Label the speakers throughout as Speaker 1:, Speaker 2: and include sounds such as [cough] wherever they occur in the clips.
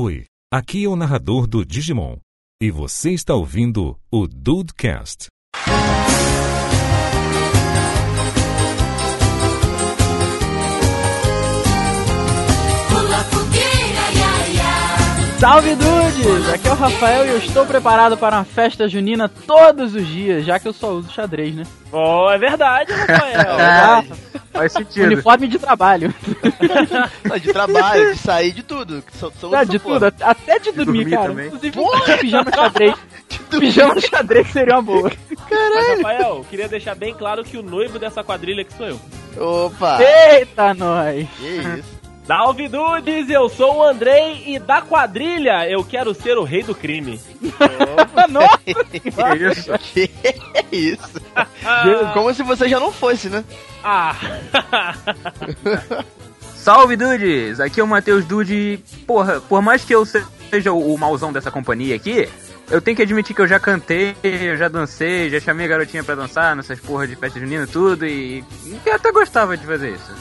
Speaker 1: Oi, aqui é o narrador do Digimon. E você está ouvindo o Dudecast.
Speaker 2: Salve Dudes! Aqui é o Rafael e eu estou preparado para uma festa junina todos os dias, já que eu só uso xadrez, né?
Speaker 3: Oh, é verdade, Rafael.
Speaker 2: Ah, [laughs]
Speaker 4: Faz sentido.
Speaker 2: uniforme de trabalho.
Speaker 5: Não, de trabalho, de sair, de tudo. que Só, só
Speaker 2: Não, de
Speaker 5: porra.
Speaker 2: tudo, até de dormir,
Speaker 4: dormir
Speaker 2: cara.
Speaker 4: também.
Speaker 2: Inclusive, [laughs] pijama xadrez. [laughs] Pijama xadrez seria uma boa.
Speaker 3: Mas, Rafael, queria deixar bem claro que o noivo dessa quadrilha aqui sou eu.
Speaker 5: Opa!
Speaker 2: Eita, nós!
Speaker 5: Que isso?
Speaker 3: Salve Dudes, eu sou o Andrei e da quadrilha eu quero ser o rei do crime. [laughs]
Speaker 2: Nossa!
Speaker 4: Que isso?
Speaker 5: Que isso?
Speaker 3: Ah,
Speaker 5: Como se você já não fosse, né?
Speaker 3: ah. [laughs]
Speaker 4: Salve, dudes! Aqui é o Matheus Dude. Porra, por mais que eu seja o, mauzão dessa companhia aqui, eu tenho que admitir que eu já cantei, eu já dancei, já chamei a garotinha pra dançar nessas porra de festa junina e tudo, e, e até gostava de fazer isso.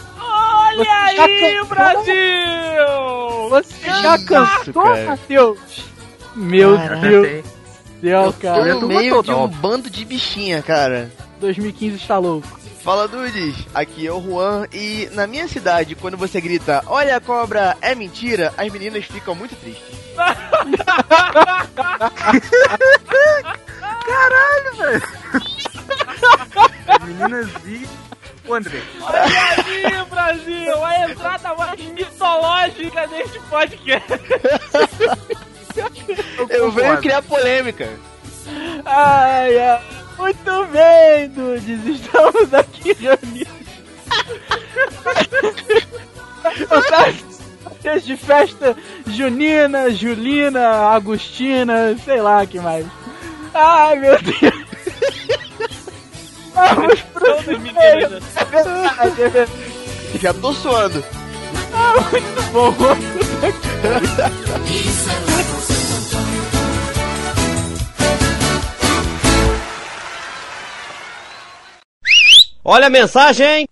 Speaker 3: Olha
Speaker 2: Você já
Speaker 3: aí,
Speaker 2: cantou?
Speaker 3: Brasil!
Speaker 2: Você já
Speaker 5: cara?
Speaker 2: Matheus? Meu
Speaker 5: Caraca.
Speaker 2: Deus do céu,
Speaker 5: Tô
Speaker 2: cara.
Speaker 4: eu
Speaker 5: no
Speaker 4: tô
Speaker 5: meio de um bando de bichinha, cara.
Speaker 2: 2015 está louco.
Speaker 5: Fala, Dudes. Aqui é o Juan e na minha cidade, quando você grita Olha a cobra, é mentira, as meninas ficam muito tristes. [laughs] [laughs]
Speaker 4: Meninas e. O André.
Speaker 3: Olha aí, Brasil! A entrada mais mitológica deste podcast.
Speaker 5: Eu venho criar polêmica.
Speaker 2: Ai, ai. Muito bem, Dudes. Estamos aqui reunidos. Fantásticos de festa junina, julina, agustina, sei lá que mais. Ai, meu Deus. Vamos pro
Speaker 3: né?
Speaker 2: É verdade, é verdade.
Speaker 5: Já tô suando.
Speaker 2: Ah, muito bom.
Speaker 6: Olha a mensagem!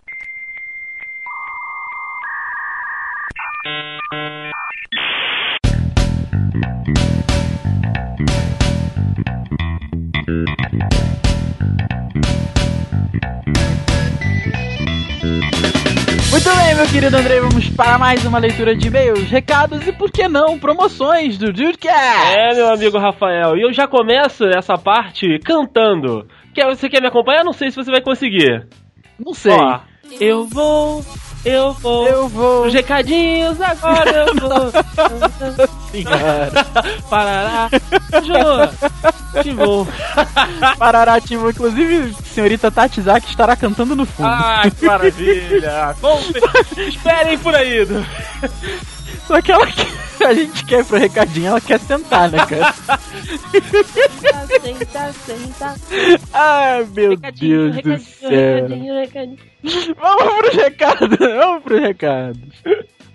Speaker 2: Querido Andrei, vamos para mais uma leitura de e-mails, recados e, por que não, promoções do Dudecast.
Speaker 3: É, meu amigo Rafael, e eu já começo essa parte cantando. Quer, você quer me acompanhar? Não sei se você vai conseguir.
Speaker 2: Não sei.
Speaker 3: Ó, eu vou, eu vou.
Speaker 2: Eu vou.
Speaker 3: Os recadinhos agora eu vou. [laughs]
Speaker 2: Senhora.
Speaker 3: Parará, Jô, te vou.
Speaker 2: Pararativo, inclusive, senhorita Tati Zaki estará cantando no fundo.
Speaker 3: Ah, que maravilha. [laughs] Bom, esperem por aí.
Speaker 2: Só que ela quer- a gente quer ir pro recadinho, ela quer sentar, né, cara?
Speaker 7: Senta, senta.
Speaker 2: Ai, meu
Speaker 7: Recadinho,
Speaker 2: Deus do
Speaker 7: recadinho,
Speaker 2: céu.
Speaker 7: recadinho, recadinho.
Speaker 2: Vamos pro recado, vamos pro recado.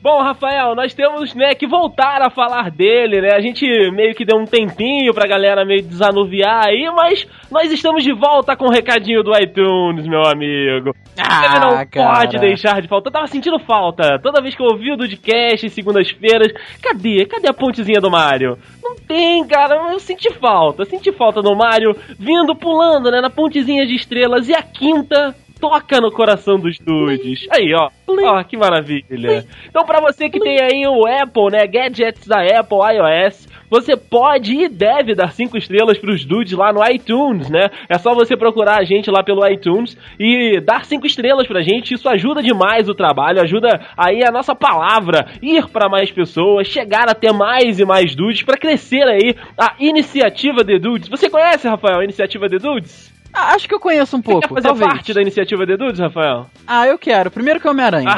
Speaker 3: Bom, Rafael, nós temos, né, que voltar a falar dele, né? A gente meio que deu um tempinho pra galera meio desanuviar aí, mas nós estamos de volta com o recadinho do iTunes, meu amigo. Ele não
Speaker 2: Ah, cara.
Speaker 3: pode deixar de falta. Eu tava sentindo falta. Toda vez que eu ouvi o Dudcast, segundas-feiras, cadê? Cadê a pontezinha do Mario? Não tem, cara. Eu senti falta. Eu senti falta do Mario vindo, pulando, né, na pontezinha de estrelas. E a quinta toca no coração dos dudes. Aí, ó. Ó, que maravilha. Então, pra você que tem aí o Apple, né, gadgets da Apple iOS, você pode e deve dar cinco estrelas pros dudes lá no iTunes, né? É só você procurar a gente lá pelo iTunes e dar cinco estrelas pra gente. Isso ajuda demais o trabalho, ajuda aí a nossa palavra ir pra mais pessoas, chegar até mais e mais dudes pra crescer aí a iniciativa The Dudes. Você conhece, Rafael, a iniciativa The Dudes?
Speaker 2: Ah, acho que eu conheço um
Speaker 3: Você
Speaker 2: pouco,
Speaker 3: quer fazer
Speaker 2: talvez.
Speaker 3: parte da iniciativa The Dudes, Rafael?
Speaker 2: Ah, eu quero. Primeiro que é Homem-Aranha. [laughs]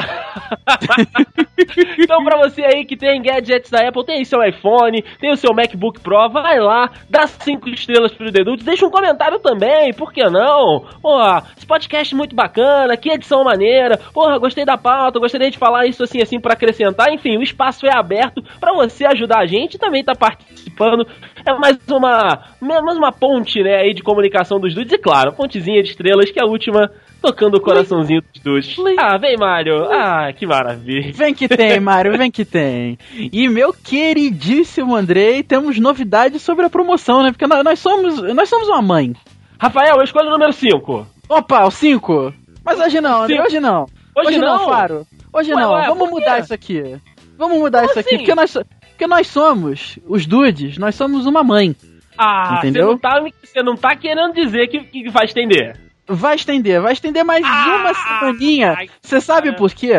Speaker 3: então, pra você aí que tem gadgets da Apple, tem seu iPhone, tem o seu MacBook Pro, vai lá, dá cinco estrelas pro Dedutos, deixa um comentário também, por que não? Porra, esse podcast é muito bacana, que edição maneira, porra, gostei da pauta, gostaria de falar isso assim, assim, pra acrescentar, enfim, o espaço é aberto pra você ajudar a gente e também tá participando. É mais uma, mais uma ponte, né, aí de comunicação dos dudes, claro, pontezinha de estrelas, que a última tocando o coraçãozinho dos dudes. Ah, vem, Mário. Ah, que maravilha.
Speaker 2: Vem que tem, Mário, vem que tem. E meu queridíssimo Andrei, temos novidades sobre a promoção, né? Porque nós, somos nós somos uma mãe.
Speaker 3: Rafael, eu escolho o número 5.
Speaker 2: Opa, o 5. Mas hoje não, André,
Speaker 3: Cinco.
Speaker 2: hoje não.
Speaker 3: Hoje não?
Speaker 2: Faro. Hoje
Speaker 3: Ué,
Speaker 2: não.
Speaker 3: ué,
Speaker 2: Vamos mudar isso aqui. Vamos mudar
Speaker 3: Como
Speaker 2: isso aqui,
Speaker 3: assim?
Speaker 2: porque nós, porque nós somos, os dudes, nós somos uma mãe.
Speaker 3: Ah,
Speaker 2: Entendeu?
Speaker 3: você não tá, você não tá querendo dizer que, que vai estender.
Speaker 2: Vai estender, vai estender mais
Speaker 3: Ah,
Speaker 2: uma semaninha. Você sabe
Speaker 3: cara.
Speaker 2: por quê?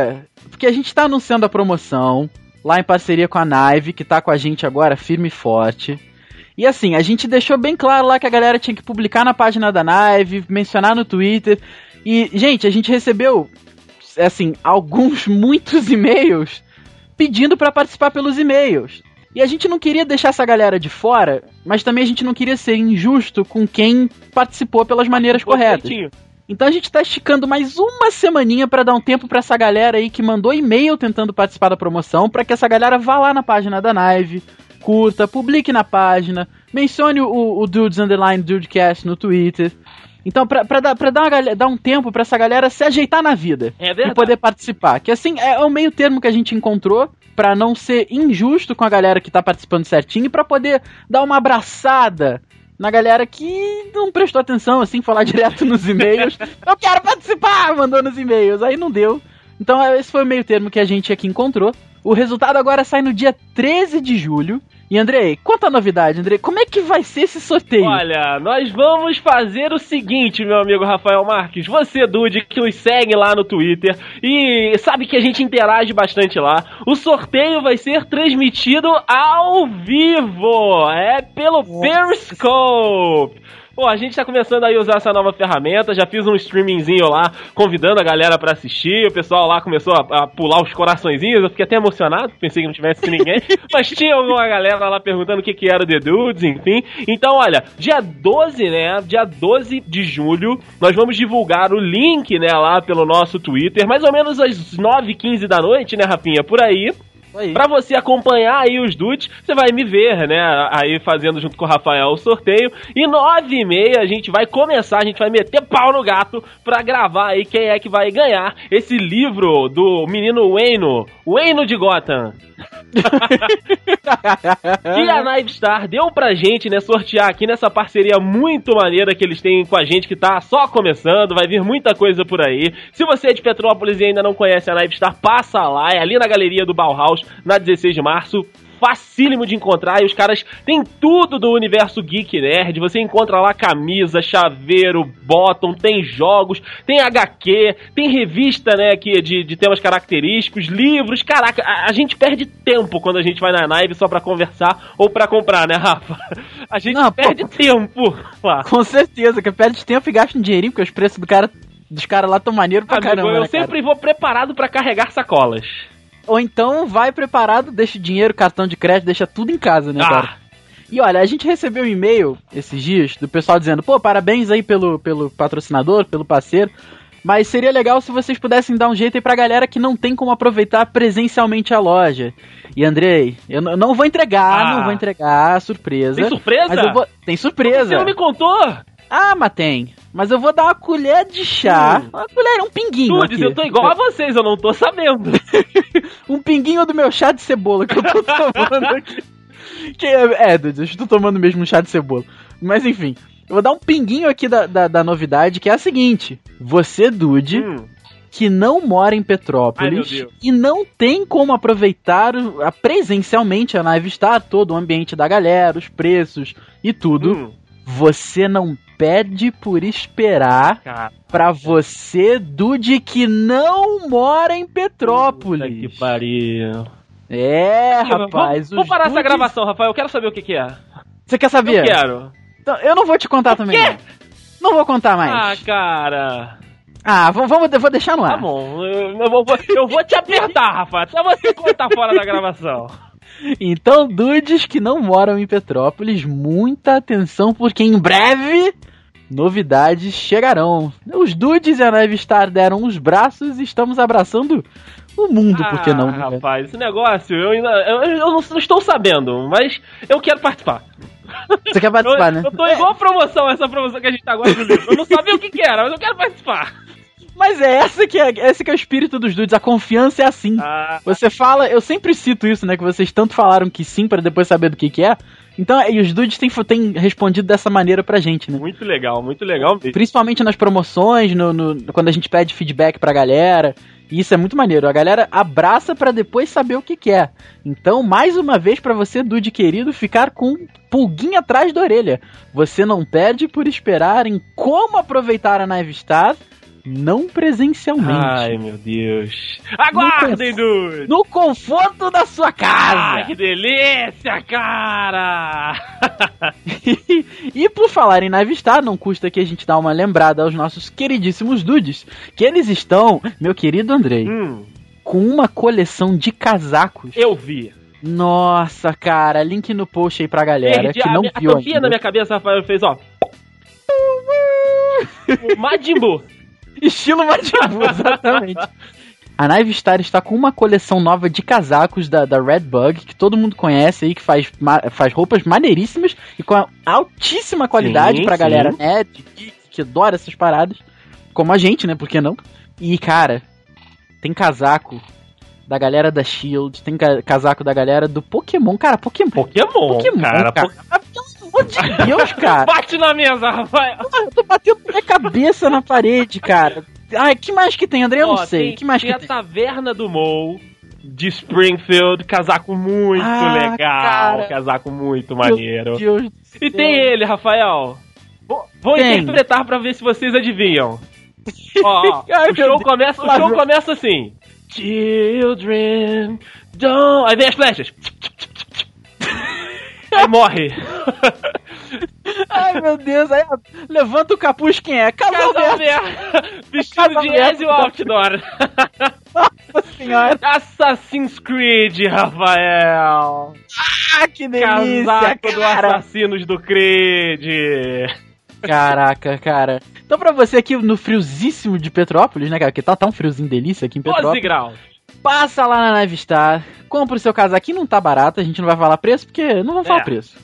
Speaker 2: Porque a gente tá anunciando a promoção lá em parceria com a Naive, que tá com a gente agora firme e forte. E assim, a gente deixou bem claro lá que a galera tinha que publicar na página da Naive, mencionar no Twitter. E, gente, a gente recebeu, assim, alguns, muitos e-mails pedindo pra participar pelos e-mails. E a gente não queria deixar essa galera de fora, mas também a gente não queria ser injusto com quem participou pelas maneiras
Speaker 3: Ficou
Speaker 2: corretas. Então a gente tá esticando mais uma semaninha pra dar um tempo pra essa galera aí que mandou e-mail tentando participar da promoção, pra que essa galera vá lá na página da Naive, curta, publique na página, mencione o, o Dudes Underline Dudecast no Twitter. Então, pra, pra, dar, pra dar, uma dar um tempo pra essa galera se ajeitar na vida
Speaker 3: É
Speaker 2: e
Speaker 3: verdade.
Speaker 2: poder participar. Que assim, é o meio termo que a gente encontrou pra não ser injusto com a galera que tá participando certinho e pra poder dar uma abraçada na galera que não prestou atenção, assim, falar [laughs] direto nos e-mails. Eu quero participar! Mandou nos e-mails. Aí não deu. Então é, esse foi o meio termo que a gente aqui encontrou. O resultado agora sai no dia 13 de julho. E Andrei, conta a novidade, Andrei. Como é que vai ser esse sorteio?
Speaker 3: Olha, nós vamos fazer o seguinte, meu amigo Rafael Marques. Você, Dude, que nos segue lá no Twitter e sabe que a gente interage bastante lá. O sorteio vai ser transmitido ao vivo. É pelo Periscope. Pô, a gente tá começando aí a usar essa nova ferramenta, já fiz um streamingzinho lá, convidando a galera pra assistir, o pessoal lá começou a, a pular os coraçõezinhos, eu fiquei até emocionado, pensei que não tivesse ninguém, [laughs] mas tinha alguma galera lá perguntando o que que era o The Dudes, enfim. Então, olha, dia 12, né, dia 12 de julho, nós vamos divulgar o link, né, lá pelo nosso Twitter, mais ou menos às 9h15 da noite, né, Rafinha, por aí.
Speaker 2: Aí.
Speaker 3: Pra você acompanhar aí os dudes, você vai me ver, né? Aí fazendo junto com o Rafael o sorteio. E nove e meia a gente vai começar, a gente vai meter pau no gato pra gravar aí quem é que vai ganhar esse livro do menino Wayno, Wayno de Gotham. [laughs] que a Nightstar deu pra gente, né, sortear aqui nessa parceria muito maneira que eles têm com a gente, que tá só começando, vai vir muita coisa por aí. Se você é de Petrópolis e ainda não conhece a Nightstar, passa lá, é ali na galeria do Bauhaus, na 16 de março. Facílimo de encontrar e os caras têm tudo do universo geek nerd. Você encontra lá camisa, chaveiro, bottom, tem jogos, tem HQ, tem revista, né, que de, de temas característicos, livros. Caraca, a, a gente perde tempo quando a gente vai na Naive só pra conversar ou pra comprar, né, Rafa? A gente
Speaker 2: Não, pô.
Speaker 3: perde tempo lá.
Speaker 2: Com certeza, que perde tempo e gasta um dinheirinho, porque os preços do cara, dos caras lá tão maneiro pra
Speaker 3: Amigo,
Speaker 2: caramba.
Speaker 3: eu
Speaker 2: né, cara?
Speaker 3: sempre vou preparado pra carregar sacolas.
Speaker 2: Ou então vai preparado, deixa o dinheiro, cartão de crédito, deixa tudo em casa, né, cara?
Speaker 3: Ah,
Speaker 2: E olha, a gente recebeu um e-mail esses dias do pessoal dizendo, pô, parabéns aí pelo, pelo patrocinador, pelo parceiro. Mas seria legal se vocês pudessem dar um jeito aí pra galera que não tem como aproveitar presencialmente a loja. E Andrei, eu não vou entregar,
Speaker 3: Ah.
Speaker 2: não vou entregar, surpresa.
Speaker 3: tem surpresa?
Speaker 2: Vou. Tem surpresa.
Speaker 3: Você não me contou?
Speaker 2: Ah, mas tem. Mas eu vou dar uma colher de chá.
Speaker 3: Hum.
Speaker 2: Uma colher, um pinguinho.
Speaker 3: Dudes,
Speaker 2: aqui.
Speaker 3: eu tô igual a [laughs] vocês, eu não tô sabendo. [laughs]
Speaker 2: um pinguinho do meu chá de cebola que eu tô [laughs] tomando aqui. Que é, é, Dudes, eu estou tomando mesmo um chá de cebola. Mas enfim, eu vou dar um pinguinho aqui da, da, da novidade, que é a seguinte: você, Dude,
Speaker 3: Hum,
Speaker 2: que não mora em
Speaker 3: Ai,
Speaker 2: Petrópolis
Speaker 3: Deus.
Speaker 2: e não tem como aproveitar a- presencialmente a Nave Star, todo o ambiente da galera, os preços e tudo,
Speaker 3: hum.
Speaker 2: Você não pede por esperar
Speaker 3: Cara,
Speaker 2: pra você, Dude, que não mora em
Speaker 3: puta
Speaker 2: Petrópolis.
Speaker 3: que pariu.
Speaker 2: É, rapaz.
Speaker 3: Vamos
Speaker 2: os
Speaker 3: parar essa
Speaker 2: dudes-
Speaker 3: gravação, Rafael. Eu quero saber o que, que é.
Speaker 2: Você quer
Speaker 3: Eu
Speaker 2: saber?
Speaker 3: quero.
Speaker 2: Então, eu não vou te contar também.
Speaker 3: quê?
Speaker 2: Não. Não vou contar
Speaker 3: Ah,
Speaker 2: mais.
Speaker 3: cara.
Speaker 2: Ah, vamos, vamos, eu vou deixar no ar.
Speaker 3: Tá bom. Eu, eu vou, eu vou te apertar, Rafa. Até você cortar fora da gravação. [laughs]
Speaker 2: Então, dudes que não moram em Petrópolis, muita atenção, porque em breve novidades chegarão. Os dudes e a Neve Star deram os braços e estamos abraçando o mundo, por que não?
Speaker 3: Ah,
Speaker 2: né?
Speaker 3: rapaz, esse negócio eu ainda. Eu, eu não, não estou sabendo, mas eu quero participar.
Speaker 2: Você quer
Speaker 3: Eu,
Speaker 2: participar, né?
Speaker 3: eu tô igual a promoção, essa promoção que a gente tá agora livro. Eu não sabia o que, que era, mas eu quero participar.
Speaker 2: Mas é essa que é, esse que é o espírito dos dudes, a confiança é assim.
Speaker 3: Ah,
Speaker 2: Você fala, eu sempre cito isso, né? Que vocês tanto falaram que sim pra depois saber do que que é. Então, e os dudes têm, têm respondido dessa maneira pra gente, né?
Speaker 3: muito legal, muito legal mesmo.
Speaker 2: Principalmente nas promoções, no, no- quando a gente pede feedback pra galera. E isso é muito maneiro. A galera abraça pra depois saber o que que é. Então, mais uma vez pra você, dude querido, ficar com pulguinha atrás da orelha. Você não perde por esperar em como aproveitar a Nave Star, não presencialmente.
Speaker 3: Ai, meu Deus. Aguardem, dude!
Speaker 2: No conforto da sua casa.
Speaker 3: Ai, que delícia, cara! [laughs]
Speaker 2: e por falar em Navistar, não custa que a gente dar uma lembrada aos nossos queridíssimos dudes, que eles estão, meu querido Andrei,
Speaker 3: hum,
Speaker 2: com uma coleção de casacos.
Speaker 3: eu vi.
Speaker 2: Nossa, cara, link no post aí pra galera
Speaker 3: Perdi
Speaker 2: que
Speaker 3: a,
Speaker 2: não
Speaker 3: a
Speaker 2: viu
Speaker 3: tampinha
Speaker 2: ainda.
Speaker 3: na minha cabeça, Rafael fez, ó. [laughs] o Majin Buu.
Speaker 2: Estilo Majin [laughs] exatamente. A Navistar está com uma coleção nova de casacos da, da Redbug, que todo mundo conhece aí, que faz, ma- faz roupas maneiríssimas e com altíssima qualidade
Speaker 3: Sim,
Speaker 2: pra
Speaker 3: sim.
Speaker 2: galera nerd, geek, que adora essas paradas, como a gente, né? Por que não? E, cara, tem casaco da galera da Shield, tem ca- casaco da galera do Pokémon. Cara, Pokémon.
Speaker 3: Pokémon,
Speaker 2: Pokémon,
Speaker 3: cara.
Speaker 2: cara.
Speaker 3: Po-
Speaker 2: amor de Deus, cara.
Speaker 3: Bate na mesa, Rafael.
Speaker 2: Eu tô batendo minha cabeça na parede, cara. Ai, que mais que tem, André? Eu
Speaker 3: Ó,
Speaker 2: não sei.
Speaker 3: Tem,
Speaker 2: que mais
Speaker 3: tem
Speaker 2: que
Speaker 3: a
Speaker 2: tem?
Speaker 3: Taverna do Mou de Springfield, casaco muito
Speaker 2: Ah,
Speaker 3: legal,
Speaker 2: cara.
Speaker 3: casaco muito maneiro.
Speaker 2: Meu Deus do
Speaker 3: E tem ele, Rafael. Vou, interpretar pra ver se vocês adivinham. [laughs] Ó,
Speaker 2: Ai,
Speaker 3: o show começa, o show começa assim. Children, don't... Aí vem as flechas. Aí morre.
Speaker 2: Ai, meu Deus. Aí, levanta o capuz, quem é? Casal
Speaker 3: Casal
Speaker 2: Aberto.
Speaker 3: Aberto. Vestido de Ezio Outdoor.
Speaker 2: Nossa senhora.
Speaker 3: Assassin's Creed, Rafael.
Speaker 2: Ah, que delícia,
Speaker 3: Casaco do
Speaker 2: cara.
Speaker 3: Assassinos do Creed.
Speaker 2: Caraca, cara. Então pra você aqui no friozíssimo de Petrópolis, né, cara? Que tá, tá um friozinho delícia aqui em
Speaker 3: 12
Speaker 2: Petrópolis.
Speaker 3: graus.
Speaker 2: Passa lá na Navistar, compra o seu casaquinho, não tá barato, a gente não vai falar preço, porque não vamos falar
Speaker 3: É.
Speaker 2: preço.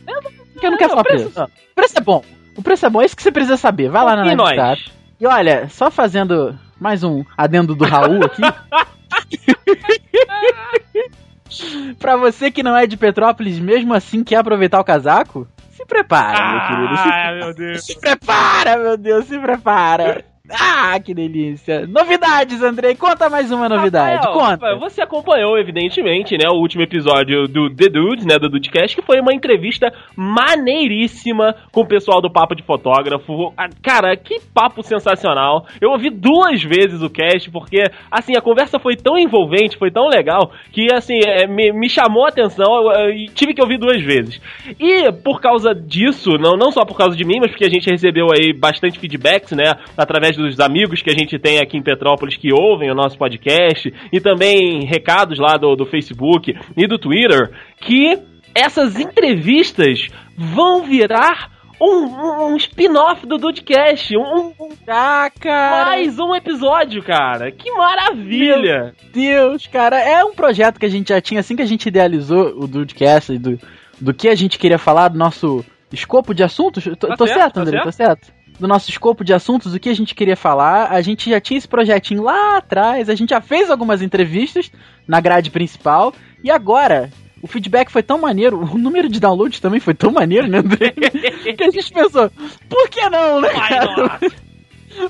Speaker 2: Porque eu não quero falar preço.
Speaker 3: não.
Speaker 2: O preço é bom. O preço é bom, é isso que você precisa saber. Vai lá na
Speaker 3: E
Speaker 2: Navistar.
Speaker 3: nós?
Speaker 2: E olha, só fazendo mais um adendo do Raul aqui. [laughs] pra você que não é de Petrópolis, mesmo assim quer aproveitar o casaco, se prepara, meu querido. Se,
Speaker 3: Ah, meu Deus.
Speaker 2: se prepara, meu Deus, se prepara. Ah, que delícia. Novidades, Andrei. Conta mais uma novidade.
Speaker 3: Rafael,
Speaker 2: Conta.
Speaker 3: Rafael, você acompanhou, evidentemente, né, o último episódio do The Dudes, né, do Dudecast, que foi uma entrevista maneiríssima com o pessoal do Papo de Fotógrafo. Ah, Cara, que papo sensacional. Eu ouvi duas vezes o cast, porque, assim, a conversa foi tão envolvente, foi tão legal, que, assim, é, me, me chamou a atenção e tive que ouvir duas vezes. E, por causa disso, não, não só por causa de mim, mas porque a gente recebeu aí bastante feedbacks, né, através dos amigos que a gente tem aqui em Petrópolis que ouvem o nosso podcast, e também recados lá do, do Facebook e do Twitter, que essas entrevistas vão virar um, um- spin-off do Dudecast, um, um-
Speaker 2: Ah, cara.
Speaker 3: mais um episódio, cara. Que maravilha!
Speaker 2: Deus, cara, é um projeto que a gente já tinha assim que a gente idealizou o Dudecast, do, do que a gente queria falar, do nosso escopo de assuntos. Tô,
Speaker 3: Tá
Speaker 2: tô
Speaker 3: certo, tá
Speaker 2: André?
Speaker 3: certo.
Speaker 2: Tô certo? Do nosso escopo de assuntos, o que a gente queria falar. A gente já tinha esse projetinho lá atrás, a gente já fez algumas entrevistas na grade principal, e agora. O feedback foi tão maneiro, o número de downloads também foi tão maneiro, né, André? [laughs] que a gente pensou, por que não, né? Cara? [laughs]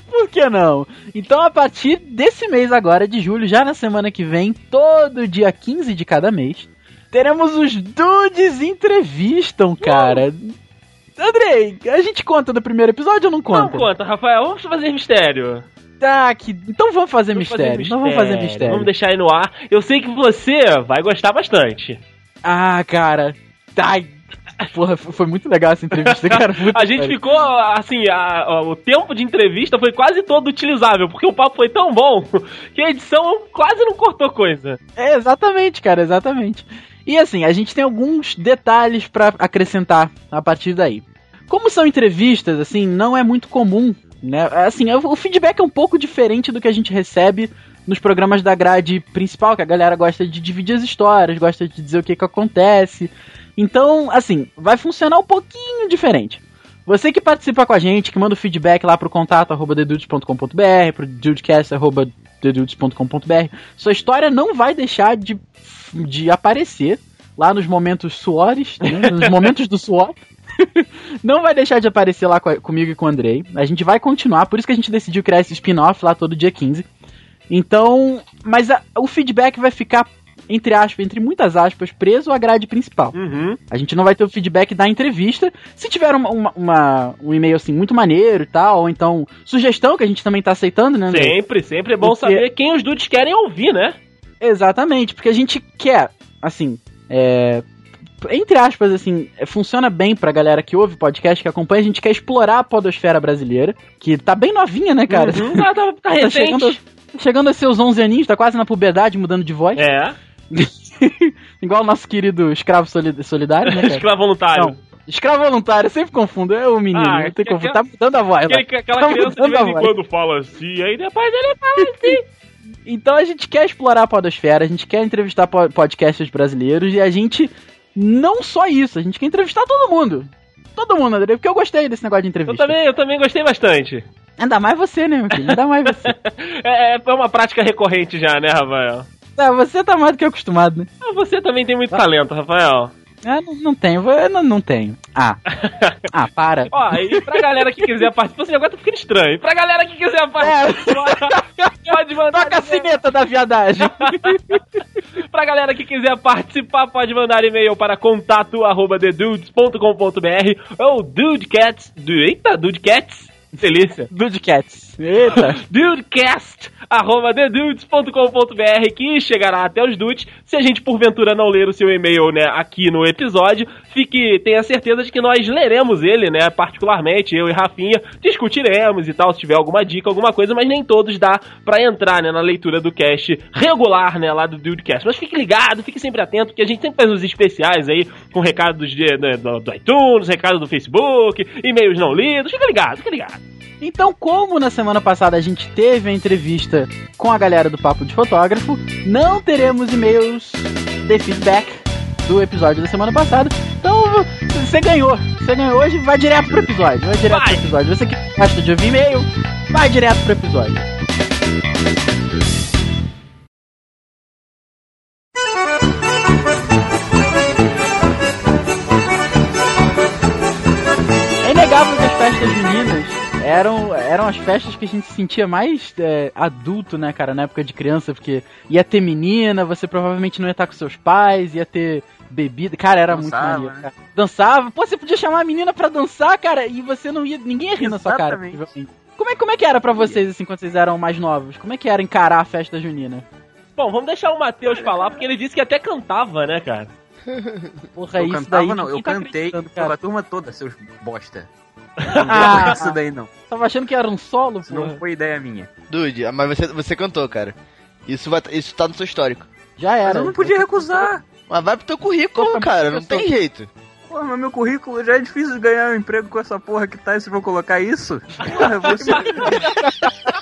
Speaker 2: Por que não? Então, a partir desse mês agora, de julho, já na semana que vem, todo dia 15 de cada mês, teremos os Dudes Entrevistam, cara. Andrei, a gente conta do primeiro episódio ou não
Speaker 3: Não
Speaker 2: conta?
Speaker 3: conta, Rafael. Vamos fazer mistério.
Speaker 2: Tá, que... então vamos fazer
Speaker 3: Vamos
Speaker 2: mistério. Então vamos fazer mistério.
Speaker 3: Vamos deixar aí no ar. Eu sei que você vai gostar bastante.
Speaker 2: Ah, cara. Ai, porra, foi muito legal essa entrevista, [laughs] cara.
Speaker 3: A gente
Speaker 2: pariu.
Speaker 3: ficou, assim, a- a- o tempo de entrevista foi quase todo utilizável, porque o papo foi tão bom [laughs] que a edição quase não cortou coisa.
Speaker 2: É, exatamente, cara, exatamente. E assim, a gente tem alguns detalhes pra acrescentar a partir daí. Como são entrevistas, assim, não é muito comum, né? Assim, o feedback é um pouco diferente do que a gente recebe nos programas da grade principal, que a galera gosta de dividir as histórias, gosta de dizer o que que acontece. Então, assim, vai funcionar um pouquinho diferente. Você que participa com a gente, que manda o feedback lá pro contato arroba pro dudecast arroba dedudes.com.br, sua história não vai deixar de, de aparecer lá nos momentos suores, né, [laughs] nos momentos do suor. [laughs] não vai deixar de aparecer lá comigo e com o Andrei. A gente vai continuar, por isso que a gente decidiu criar esse spin-off lá todo dia 15. Então, mas a- o feedback vai ficar, entre aspas, entre muitas aspas, preso à grade principal.
Speaker 3: Uhum.
Speaker 2: A gente não vai ter o feedback da entrevista. Se tiver uma, uma- uma- um e-mail assim muito maneiro e tal, ou então sugestão que a gente também tá aceitando, né? André?
Speaker 3: Sempre, sempre é bom
Speaker 2: Porque-
Speaker 3: saber quem os dudes querem ouvir, né?
Speaker 2: Exatamente, porque a gente quer, assim, é, entre aspas, assim, funciona bem pra galera que ouve podcast, que acompanha, a gente quer explorar a podosfera brasileira, que tá bem novinha, né, cara?
Speaker 3: Uhum. Tá, tá, tá [laughs]
Speaker 2: Tá chegando, chegando a seus 11 aninhos, tá quase na puberdade, mudando de voz.
Speaker 3: É, [laughs]
Speaker 2: Igual o nosso querido escravo soli- solidário, né, [laughs] cara?
Speaker 3: escravo voluntário.
Speaker 2: Não, escravo voluntário, eu sempre confundo, é o menino,
Speaker 3: Ah,
Speaker 2: eu tenho que
Speaker 3: que-
Speaker 2: tá mudando a voz. lá.
Speaker 3: Aquele, aquela
Speaker 2: Tá
Speaker 3: criança de vez em quando fala assim, aí depois ele fala assim. [laughs]
Speaker 2: Então a gente quer explorar a podosfera, a gente quer entrevistar po- podcasters brasileiros e a gente não só isso, a gente quer entrevistar todo mundo. Todo mundo, André, porque eu gostei desse negócio de
Speaker 3: Eu
Speaker 2: entrevista.
Speaker 3: também, eu também gostei bastante.
Speaker 2: Ainda mais você, né, meu filho? Ainda mais você.
Speaker 3: É, é uma prática recorrente já, né, Rafael?
Speaker 2: É, você tá mais do que acostumado, né?
Speaker 3: Ah, Você também tem muito talento, Rafael.
Speaker 2: Ah, não, não tenho, eu não, não tenho. Ah. [laughs] Ah, para.
Speaker 3: Ó, e pra galera que quiser participar, você agora tá ficando estranho. Pra galera que quiser participar, pode mandar.
Speaker 2: Toca a sineta da viadagem. [laughs]
Speaker 3: Pra galera que quiser participar, pode mandar e-mail para contato arroba thedudes.com.br ou dudecats, du, eita, dudecats, delícia.
Speaker 2: Dudecats. Eita. [laughs]
Speaker 3: Dudecast, arroba thedudes.com.br, que chegará até os dudes. Se a gente porventura não ler o seu e-mail, né, aqui no episódio, fique, tenha certeza de que nós leremos ele, né, particularmente, eu e Rafinha, discutiremos e tal, se tiver alguma dica, alguma coisa, mas nem todos dá pra entrar, né, na leitura do cast regular, né, lá do Dudecast. Mas fique ligado, fique sempre atento, porque a gente sempre faz uns especiais aí, com recados de, né, do, do iTunes, recados do Facebook, e-mails não lidos, fica ligado, fica ligado.
Speaker 2: Então, como na semana passada a gente teve a entrevista com a galera do Papo de Fotógrafo, não teremos e-mails de feedback do episódio da semana passada. Então, você ganhou. Você ganhou hoje, vai direto pro episódio. Vai direto
Speaker 3: Vai.
Speaker 2: pro episódio. Você que gosta de ouvir e-mail, vai direto pro episódio. É inegável que as festas juninas eram, eram as festas que a gente se sentia mais é, adulto, né, cara, na época de criança, porque ia ter menina, você provavelmente não ia estar com seus pais, ia ter bebida. Cara, era
Speaker 4: Dançava,
Speaker 2: muito maneiro,
Speaker 4: né?
Speaker 2: cara. Dançava. Pô, você podia chamar a menina pra dançar, cara, e você não ia. Ninguém ia rir na sua cara.
Speaker 4: Exatamente.
Speaker 2: Como é, como é que era pra vocês, assim, quando vocês eram mais novos? Como é que era encarar a festa junina?
Speaker 3: Bom, vamos deixar o Matheus falar, porque ele disse que até cantava, né, cara?
Speaker 2: Porra,
Speaker 4: Eu
Speaker 2: isso
Speaker 4: cantava,
Speaker 2: daí.
Speaker 4: não, eu
Speaker 2: tá
Speaker 4: cantei pela turma toda, seus bosta.
Speaker 2: Ah,
Speaker 4: Não isso daí não.
Speaker 2: Tava achando que era um solo,
Speaker 4: Isso
Speaker 2: porra.
Speaker 4: não foi ideia minha.
Speaker 5: Dude, mas você, você cantou, cara. Isso, vai, isso tá no seu histórico.
Speaker 2: Já
Speaker 4: Mas
Speaker 2: era.
Speaker 4: eu não podia recusar.
Speaker 5: Mas vai pro teu currículo, cara, não tem jeito.
Speaker 4: Porra, mas meu currículo já é difícil de ganhar um emprego com essa porra que tá, e se eu vou colocar isso? Porra, eu vou ser... [laughs]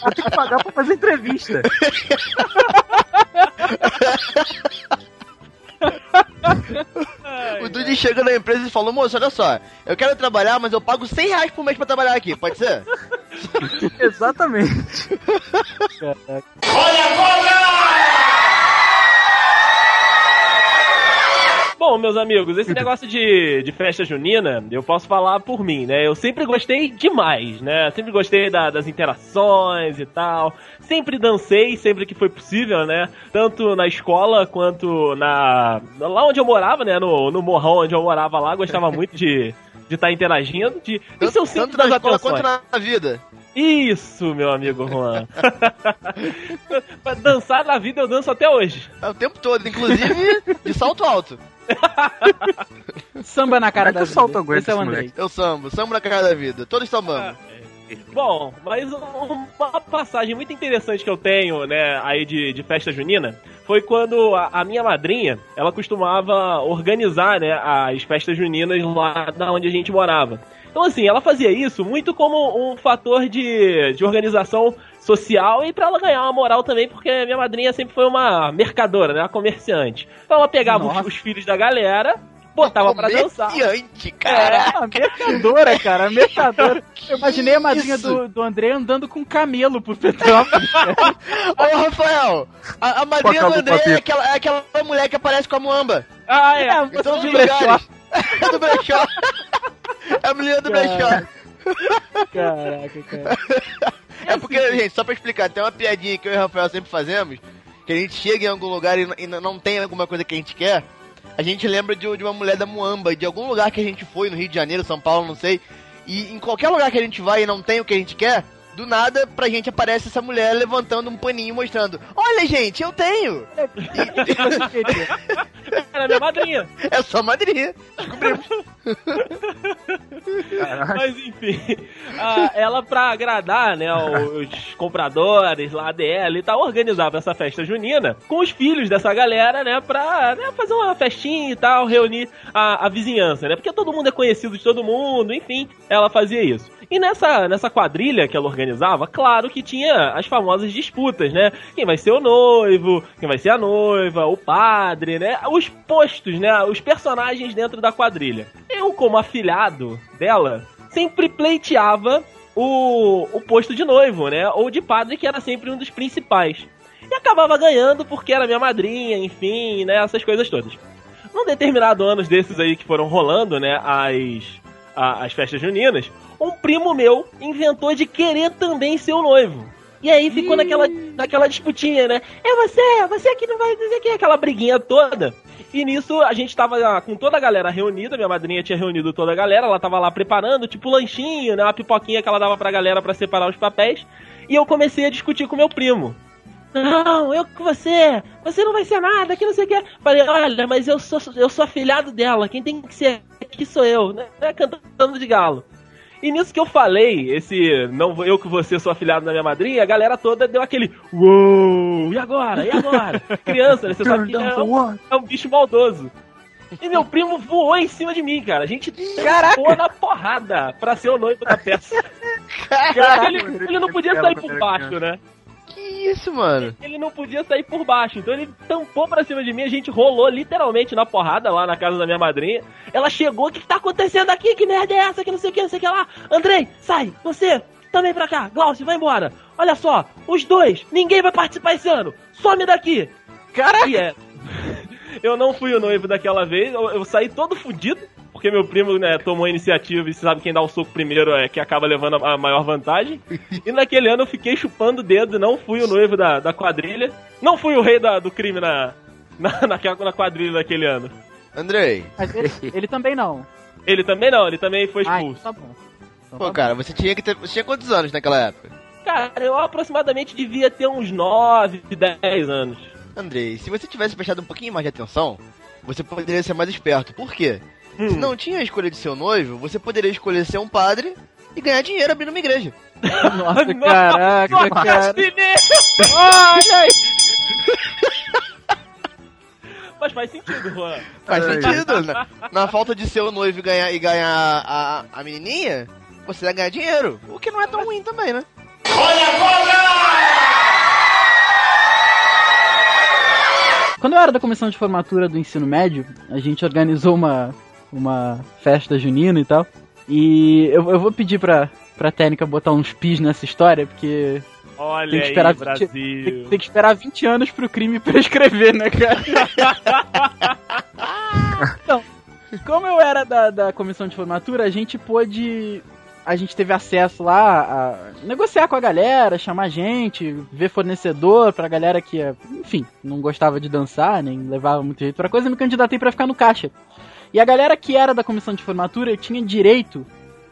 Speaker 4: Vou ter que pagar pra fazer entrevista. [laughs]
Speaker 5: O Dude chega na empresa e falou, moço, olha só, eu quero trabalhar, mas eu pago 100 reais por mês pra trabalhar aqui, pode ser? [laughs]
Speaker 4: Exatamente.
Speaker 3: Bom, meus amigos, esse [laughs] negócio de, de festa junina, eu posso falar por mim, né? Eu sempre gostei demais, né? Sempre gostei da- das interações e tal. Sempre dancei, sempre que foi possível, né? Tanto na escola quanto na. Lá onde eu morava, né? No, no morrão onde eu morava lá, gostava muito de de estar interagindo, de, de ser o centro
Speaker 5: Tanto na escola
Speaker 3: atenções.
Speaker 5: quanto na vida.
Speaker 3: Isso, meu amigo Juan. [laughs] Pra dançar na vida eu danço até hoje.
Speaker 5: É o tempo todo, inclusive de salto alto.
Speaker 2: Samba na cara
Speaker 4: é
Speaker 2: da vida. Esse é o Andrei.
Speaker 5: Eu sambo, sambo na cara da vida, todos sambamos.
Speaker 3: Bom, mas um- uma passagem muito interessante que eu tenho, né, aí de, de festa junina, foi quando a, a minha madrinha, ela costumava organizar, né, as festas juninas lá da onde a gente morava. Então, assim, ela fazia isso muito como um fator de, de organização social e pra ela ganhar uma moral também, porque a minha madrinha sempre foi uma mercadora, né, uma comerciante. Então ela pegava os, os filhos da galera, botava pra dançar.
Speaker 5: Comerciante, cara.
Speaker 2: A mercadora, cara, a [laughs] mercadora. Eu imaginei a madrinha
Speaker 5: isso?
Speaker 2: do, do André andando com um camelo por Petrópolis. [laughs]
Speaker 5: Ô, Rafael, a, a madrinha do
Speaker 4: o
Speaker 5: André é aquela, é aquela mulher que aparece com a Muamba.
Speaker 3: Ah, é.
Speaker 2: É,
Speaker 5: Em todos os lugares. [laughs] É do brechó. É a menina do brechó.
Speaker 2: Caraca, cara.
Speaker 5: É porque, gente, só pra explicar, tem uma piadinha que eu e o Rafael sempre fazemos, que a gente chega em algum lugar e, e não tem alguma coisa que a gente quer, a gente lembra de, de uma mulher da Muamba, de algum lugar que a gente foi, no Rio de Janeiro, São Paulo, não sei, e em qualquer lugar que a gente vai e não tem o que a gente quer, do nada pra gente aparece essa mulher levantando um paninho mostrando, olha gente, eu tenho! [laughs]
Speaker 3: Era minha madrinha. [laughs]
Speaker 5: É só madrinha. Descobrimos.
Speaker 3: Mas enfim, a- ela pra agradar, né, os compradores lá dela e tal, organizava essa festa junina com os filhos dessa galera, né, pra né, fazer uma festinha e tal, reunir a, a vizinhança, né, porque todo mundo é conhecido de todo mundo, enfim, ela fazia isso. E nessa, nessa quadrilha que ela organizava, claro que tinha as famosas disputas, né, quem vai ser o noivo, quem vai ser a noiva, o padre, né, os postos, né, os personagens dentro da quadrilha. Eu, como afilhado dela, sempre pleiteava o, o posto de noivo, né? Ou de padre, que era sempre um dos principais. E acabava ganhando porque era minha madrinha, enfim, né? Essas coisas todas. Num determinado anos desses aí que foram rolando, né? As, a- as festas juninas, um primo meu inventou de querer também ser o noivo. E aí ficou naquela, naquela disputinha, né? É você, você que não vai dizer que aquela briguinha toda. E nisso a gente tava ah, com toda a galera reunida, minha madrinha tinha reunido toda a galera, ela tava lá preparando, tipo lanchinho, né? Uma pipoquinha que ela dava pra galera pra separar os papéis. E eu comecei a discutir com meu primo. Não, eu com você, você não vai ser nada, que não sei o que. Falei, olha, mas eu sou, eu sou afilhado dela, quem tem que ser aqui sou eu, né? Cantando de galo. E nisso que eu falei, esse não eu que você sou afilhado da minha madrinha, a galera toda deu aquele uou, e agora? E agora? [laughs] Criança, né? Você sabe que é um, é um bicho maldoso. E meu primo voou em cima de mim, cara. A gente voou na porrada pra ser o noivo da peça. [laughs] ele, ele não podia sair por baixo, né?
Speaker 5: Que isso, mano?
Speaker 3: Ele não podia sair por baixo, então ele tampou pra cima de mim, a gente rolou literalmente na porrada lá na casa da minha madrinha. Ela chegou, o que, que tá acontecendo aqui? Que merda é essa? Que não sei o que, não sei o que lá. Andrei, sai, você, também pra cá. Glaucio, vai embora. Olha só, os dois, ninguém vai participar esse ano. Some daqui. Caraca! É. [laughs] Eu não fui o noivo daquela vez, eu, eu saí todo fudido, porque meu primo né, tomou a iniciativa e você sabe quem dá o soco primeiro é que acaba levando a, maior vantagem. E naquele ano eu fiquei chupando o dedo, não fui o noivo da, da quadrilha, não fui o rei da- do crime na, na, [laughs] naquela, na quadrilha daquele ano.
Speaker 5: Andrei,
Speaker 2: Mas ele, ele também não.
Speaker 3: Ele também não, ele também foi expulso.
Speaker 2: então tá bom. Então
Speaker 5: pô,
Speaker 2: tá
Speaker 5: cara, você tinha que ter. Você tinha quantos anos naquela época?
Speaker 3: Cara, eu aproximadamente devia ter uns 9, 10 anos.
Speaker 5: Andrei, se você tivesse prestado um pouquinho mais de atenção, você poderia ser mais esperto. Por quê? Se
Speaker 3: Hum.
Speaker 5: não tinha a escolha de ser o noivo, você poderia escolher ser um padre e ganhar dinheiro abrindo uma igreja.
Speaker 2: Nossa, [laughs] [laughs] caraca,
Speaker 3: Nossa,
Speaker 2: cara. Olha aí. [laughs]
Speaker 3: Mas faz sentido, Juan.
Speaker 5: Faz sentido. Na, na falta de ser o noivo e ganhar, e ganhar a, a menininha, você vai ganhar dinheiro. O que não é tão ruim também, né?
Speaker 2: Quando eu era da comissão de formatura do ensino médio, a gente organizou uma, uma festa junina e tal. E eu, eu vou pedir pra, pra técnica botar uns pis nessa história, porque
Speaker 3: Olha
Speaker 2: Tem que
Speaker 3: aí,
Speaker 2: esperar vinte-
Speaker 3: Brasil.
Speaker 2: tem, tem que esperar 20 anos pro crime [laughs] prescrever, né, cara? [laughs] então, como eu era da, da comissão de formatura, a gente pôde. A gente teve acesso lá a negociar com a galera, chamar gente, ver fornecedor pra galera que, enfim, não gostava de dançar, nem levava muito jeito pra coisa, me candidatei pra ficar no caixa. E a galera que era da comissão de formatura tinha direito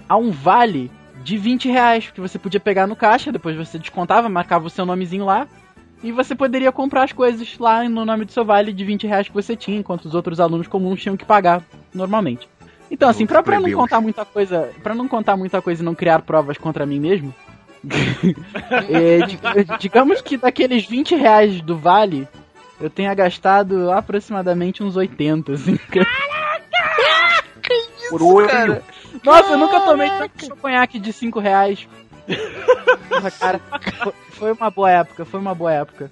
Speaker 2: a um vale de 20 reais, que você podia pegar no caixa, depois você descontava, marcava o seu nomezinho lá, e você poderia comprar as coisas lá no nome do seu vale de 20 reais que você tinha, enquanto os outros alunos comuns tinham que pagar normalmente. Então, assim, pra, pra não contar muita coisa, para não contar muita coisa e não criar provas contra mim mesmo, é, [laughs] di- digamos que daqueles 20 reais do vale, eu tenha gastado aproximadamente uns 80, assim. [laughs]
Speaker 4: Por olho.
Speaker 5: Cara,
Speaker 2: Nossa, eu nunca tomei tanto conhaque de 5 reais. Porra, cara, foi- uma boa época, foi uma boa época.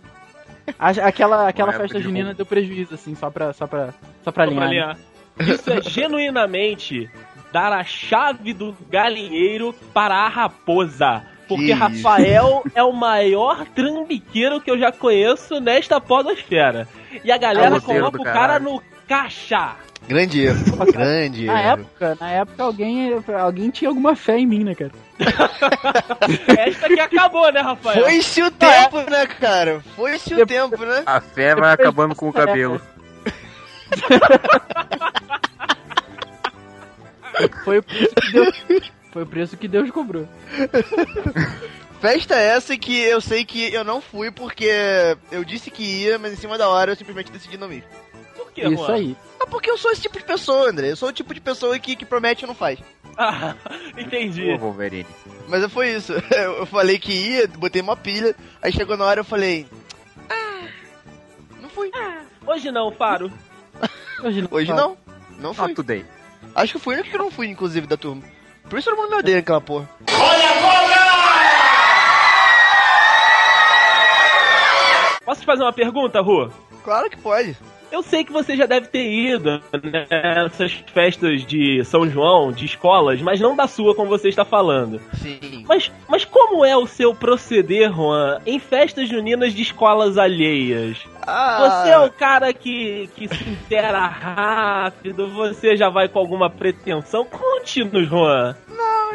Speaker 2: Aquela, aquela
Speaker 4: Boa
Speaker 2: festa
Speaker 4: época de
Speaker 2: junina deu prejuízo, assim, só pra, só pra, só pra
Speaker 3: Só pra
Speaker 2: alinhar. né?
Speaker 3: alinhar. Isso é genuinamente dar a chave do galinheiro para a raposa. Porque
Speaker 5: Que
Speaker 3: Rafael é o maior trambiqueiro que eu já conheço nesta podosfera. E a galera
Speaker 4: Caloteiro
Speaker 3: coloca o cara
Speaker 4: caralho.
Speaker 3: no caixa.
Speaker 5: Grande erro. [laughs] Grande
Speaker 2: Na
Speaker 5: erro.
Speaker 2: época, na época alguém, alguém tinha alguma fé em mim, né, cara? [laughs]
Speaker 3: Esta que acabou, né, Rafael?
Speaker 5: Foi-se o tempo, né, cara? Foi-se o tempo, né?
Speaker 4: A fé vai acabando com o cabelo.
Speaker 2: Foi o preço que Deus, foi o preço que Deus cobrou.
Speaker 5: Festa essa que eu sei que eu não fui porque eu disse que ia, mas em cima da hora eu simplesmente decidi não ir.
Speaker 2: Isso
Speaker 3: Juan?
Speaker 2: aí.
Speaker 5: Ah, porque eu sou esse tipo de pessoa, André. Eu sou o tipo de pessoa que, que promete e não faz.
Speaker 3: Ah, [laughs] entendi.
Speaker 4: Ô, Wolverine.
Speaker 5: Mas foi isso. [laughs] Eu falei que ia, botei uma pilha, aí chegou na hora eu falei. Ah, não fui.
Speaker 3: Hoje não, Faro. [laughs]
Speaker 2: Hoje não.
Speaker 5: Hoje não. Não fui.
Speaker 4: Not today.
Speaker 5: Acho que fui o único que não fui, inclusive, da turma. Por isso todo mundo me odeia aquela porra.
Speaker 3: Posso te fazer uma pergunta, Rô?
Speaker 5: Claro que pode.
Speaker 3: Eu sei que você já deve ter ido nessas festas de São João, de escolas, mas não da sua, como você está falando.
Speaker 5: Sim.
Speaker 3: Mas, mas como é o seu proceder, Juan, em festas juninas de escolas alheias?
Speaker 5: Ah,
Speaker 3: Você é o cara que, que se intera rápido, você já vai com alguma pretensão? Conte-nos, Juan.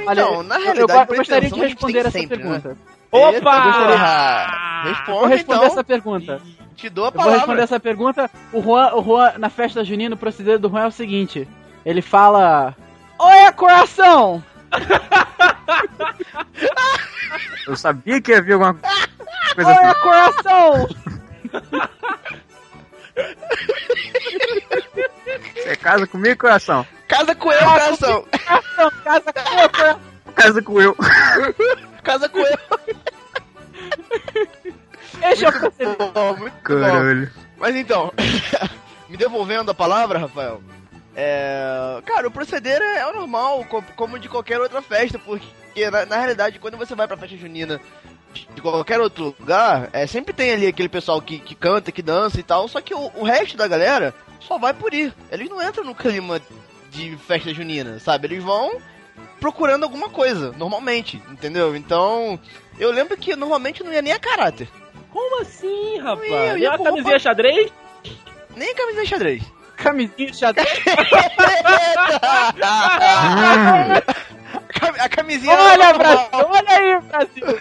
Speaker 2: Olha,
Speaker 5: então, na
Speaker 2: eu-
Speaker 5: realidade,
Speaker 2: eu, gostaria de responder essa
Speaker 5: sempre, né?
Speaker 3: Opa!
Speaker 5: Ah,
Speaker 2: Vou
Speaker 5: Responde,
Speaker 2: responder
Speaker 5: então.
Speaker 2: essa pergunta.
Speaker 5: Te dou a
Speaker 2: Eu vou responder
Speaker 5: palavra.
Speaker 2: essa pergunta. O Juan, o Juan, na festa junina, o proceder do Juan é o seguinte: ele fala. Oi, coração! [laughs]
Speaker 4: Eu sabia que havia alguma coisa
Speaker 2: Oi,
Speaker 4: assim.
Speaker 2: coração!
Speaker 4: Você casa comigo, coração?
Speaker 5: Casa com eu, coração.
Speaker 2: Coração, casa com o coração!
Speaker 4: Casa com eu.
Speaker 5: Casa com eu.
Speaker 2: É proceder.
Speaker 5: Bom, muito bom.
Speaker 4: Caralho.
Speaker 5: Mas então, [laughs] me devolvendo a palavra, Rafael. É, cara, o proceder é o normal, co- como de qualquer outra festa, porque na, na realidade, quando você vai pra festa junina de de qualquer outro lugar, é, sempre tem ali aquele pessoal que, que canta, que dança e tal, só que o, o resto da galera só vai por ir. Eles não entram no clima de festa junina, sabe? Eles vão procurando alguma coisa, normalmente, entendeu? Então, eu lembro que normalmente não ia nem a caráter,
Speaker 3: Como assim, rapaz?
Speaker 5: Eu
Speaker 3: E a camisinha
Speaker 5: roupa-
Speaker 3: xadrez?
Speaker 5: nem a camisa de xadrez.
Speaker 2: Camisinha [laughs] xadrez.
Speaker 5: A cam- a camisinha.
Speaker 2: Olha, Brasil! Olha aí, Brasil!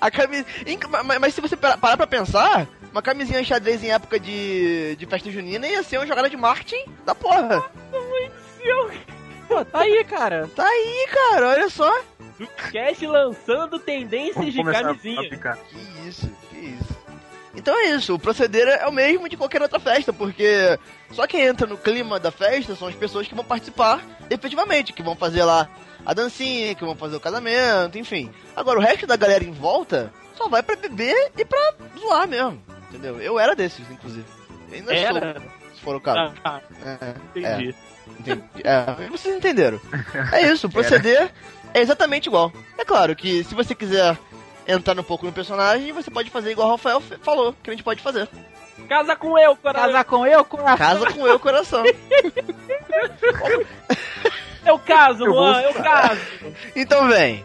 Speaker 5: A camisa. Inc- ma- Mas, se você pa- parar pra pensar, uma camisinha xadrez em época de, de festa junina ia ser uma jogada de marketing da porra.
Speaker 2: Pô, tá aí, cara.
Speaker 5: Tá aí, cara, olha só.
Speaker 3: Do Cash lançando tendências
Speaker 4: Vamos
Speaker 3: de camisinha.
Speaker 5: Que isso, que isso. Então é isso, o proceder é o mesmo de qualquer outra festa, porque só quem entra no clima da festa são as pessoas que vão participar efetivamente, que vão fazer lá a dancinha, que vão fazer o casamento, enfim. Agora o resto da galera em volta só vai pra beber e pra zoar mesmo, entendeu? Eu era desses, inclusive. Eu ainda
Speaker 3: Era?
Speaker 5: sou, se for o caso.
Speaker 3: Ah,
Speaker 5: É,
Speaker 3: entendi.
Speaker 5: Entendi. É, vocês entenderam. É isso, o [laughs] proceder é exatamente igual. É claro que se você quiser entrar um pouco no personagem, você pode fazer igual o Rafael falou, que a gente pode fazer.
Speaker 3: Casa com eu, coração.
Speaker 2: Casar com eu, coração.
Speaker 5: Casa com eu, coração.
Speaker 3: Eu caso,
Speaker 4: vou-
Speaker 3: eu caso.
Speaker 5: Então vem.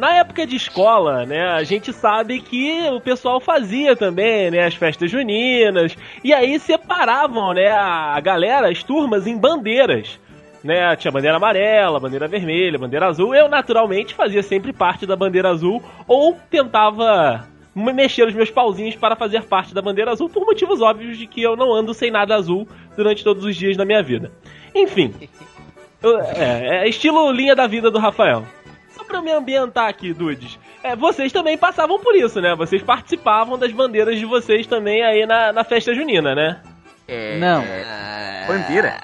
Speaker 3: Na época de escola, né, a gente sabe que o pessoal fazia também, né, as festas juninas, e aí separavam, né, a galera, as turmas em bandeiras. Né, tinha bandeira amarela, bandeira vermelha, bandeira azul. Eu, naturalmente, fazia sempre parte da bandeira azul ou tentava me- mexer os meus pauzinhos para fazer parte da bandeira azul por motivos óbvios de que eu não ando sem nada azul durante todos os dias da minha vida. Enfim, [laughs] eu- é, é estilo linha da vida do Rafael. Pra eu me ambientar aqui, dudes. É, vocês também passavam por isso, né? Vocês participavam das bandeiras de vocês também aí na, na festa junina, né?
Speaker 4: É,
Speaker 2: Não.
Speaker 4: é, bandeira?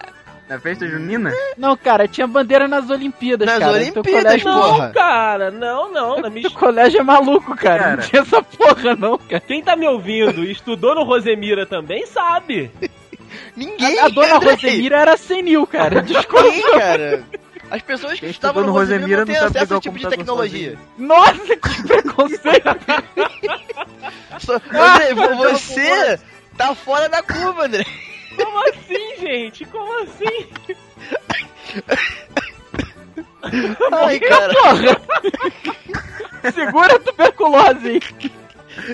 Speaker 4: Na festa junina?
Speaker 2: Não, cara, tinha bandeira nas Olimpíadas,
Speaker 5: Nas
Speaker 2: cara.
Speaker 5: Olimpíadas,
Speaker 2: colégio,
Speaker 5: Não, porra.
Speaker 3: Não, cara, não, não. Na minha...
Speaker 2: teu colégio é maluco, cara.
Speaker 4: Cara.
Speaker 2: Não tinha essa porra, não, cara.
Speaker 3: Quem tá me ouvindo e estudou no Rosemira também sabe. [laughs]
Speaker 5: Ninguém.
Speaker 2: A dona
Speaker 5: Andrei.
Speaker 2: Rosemira era senil, cara. Desculpa.
Speaker 5: Ninguém, cara. As pessoas que estavam no Rosemira não têm acesso a esse tipo de tecnologia.
Speaker 2: Nossa, que preconceito! [laughs]
Speaker 5: Só- André, vo- você tá fora da curva, André.
Speaker 3: Como assim, gente? Como assim?
Speaker 5: Ai, cara,
Speaker 2: Segura a tuberculose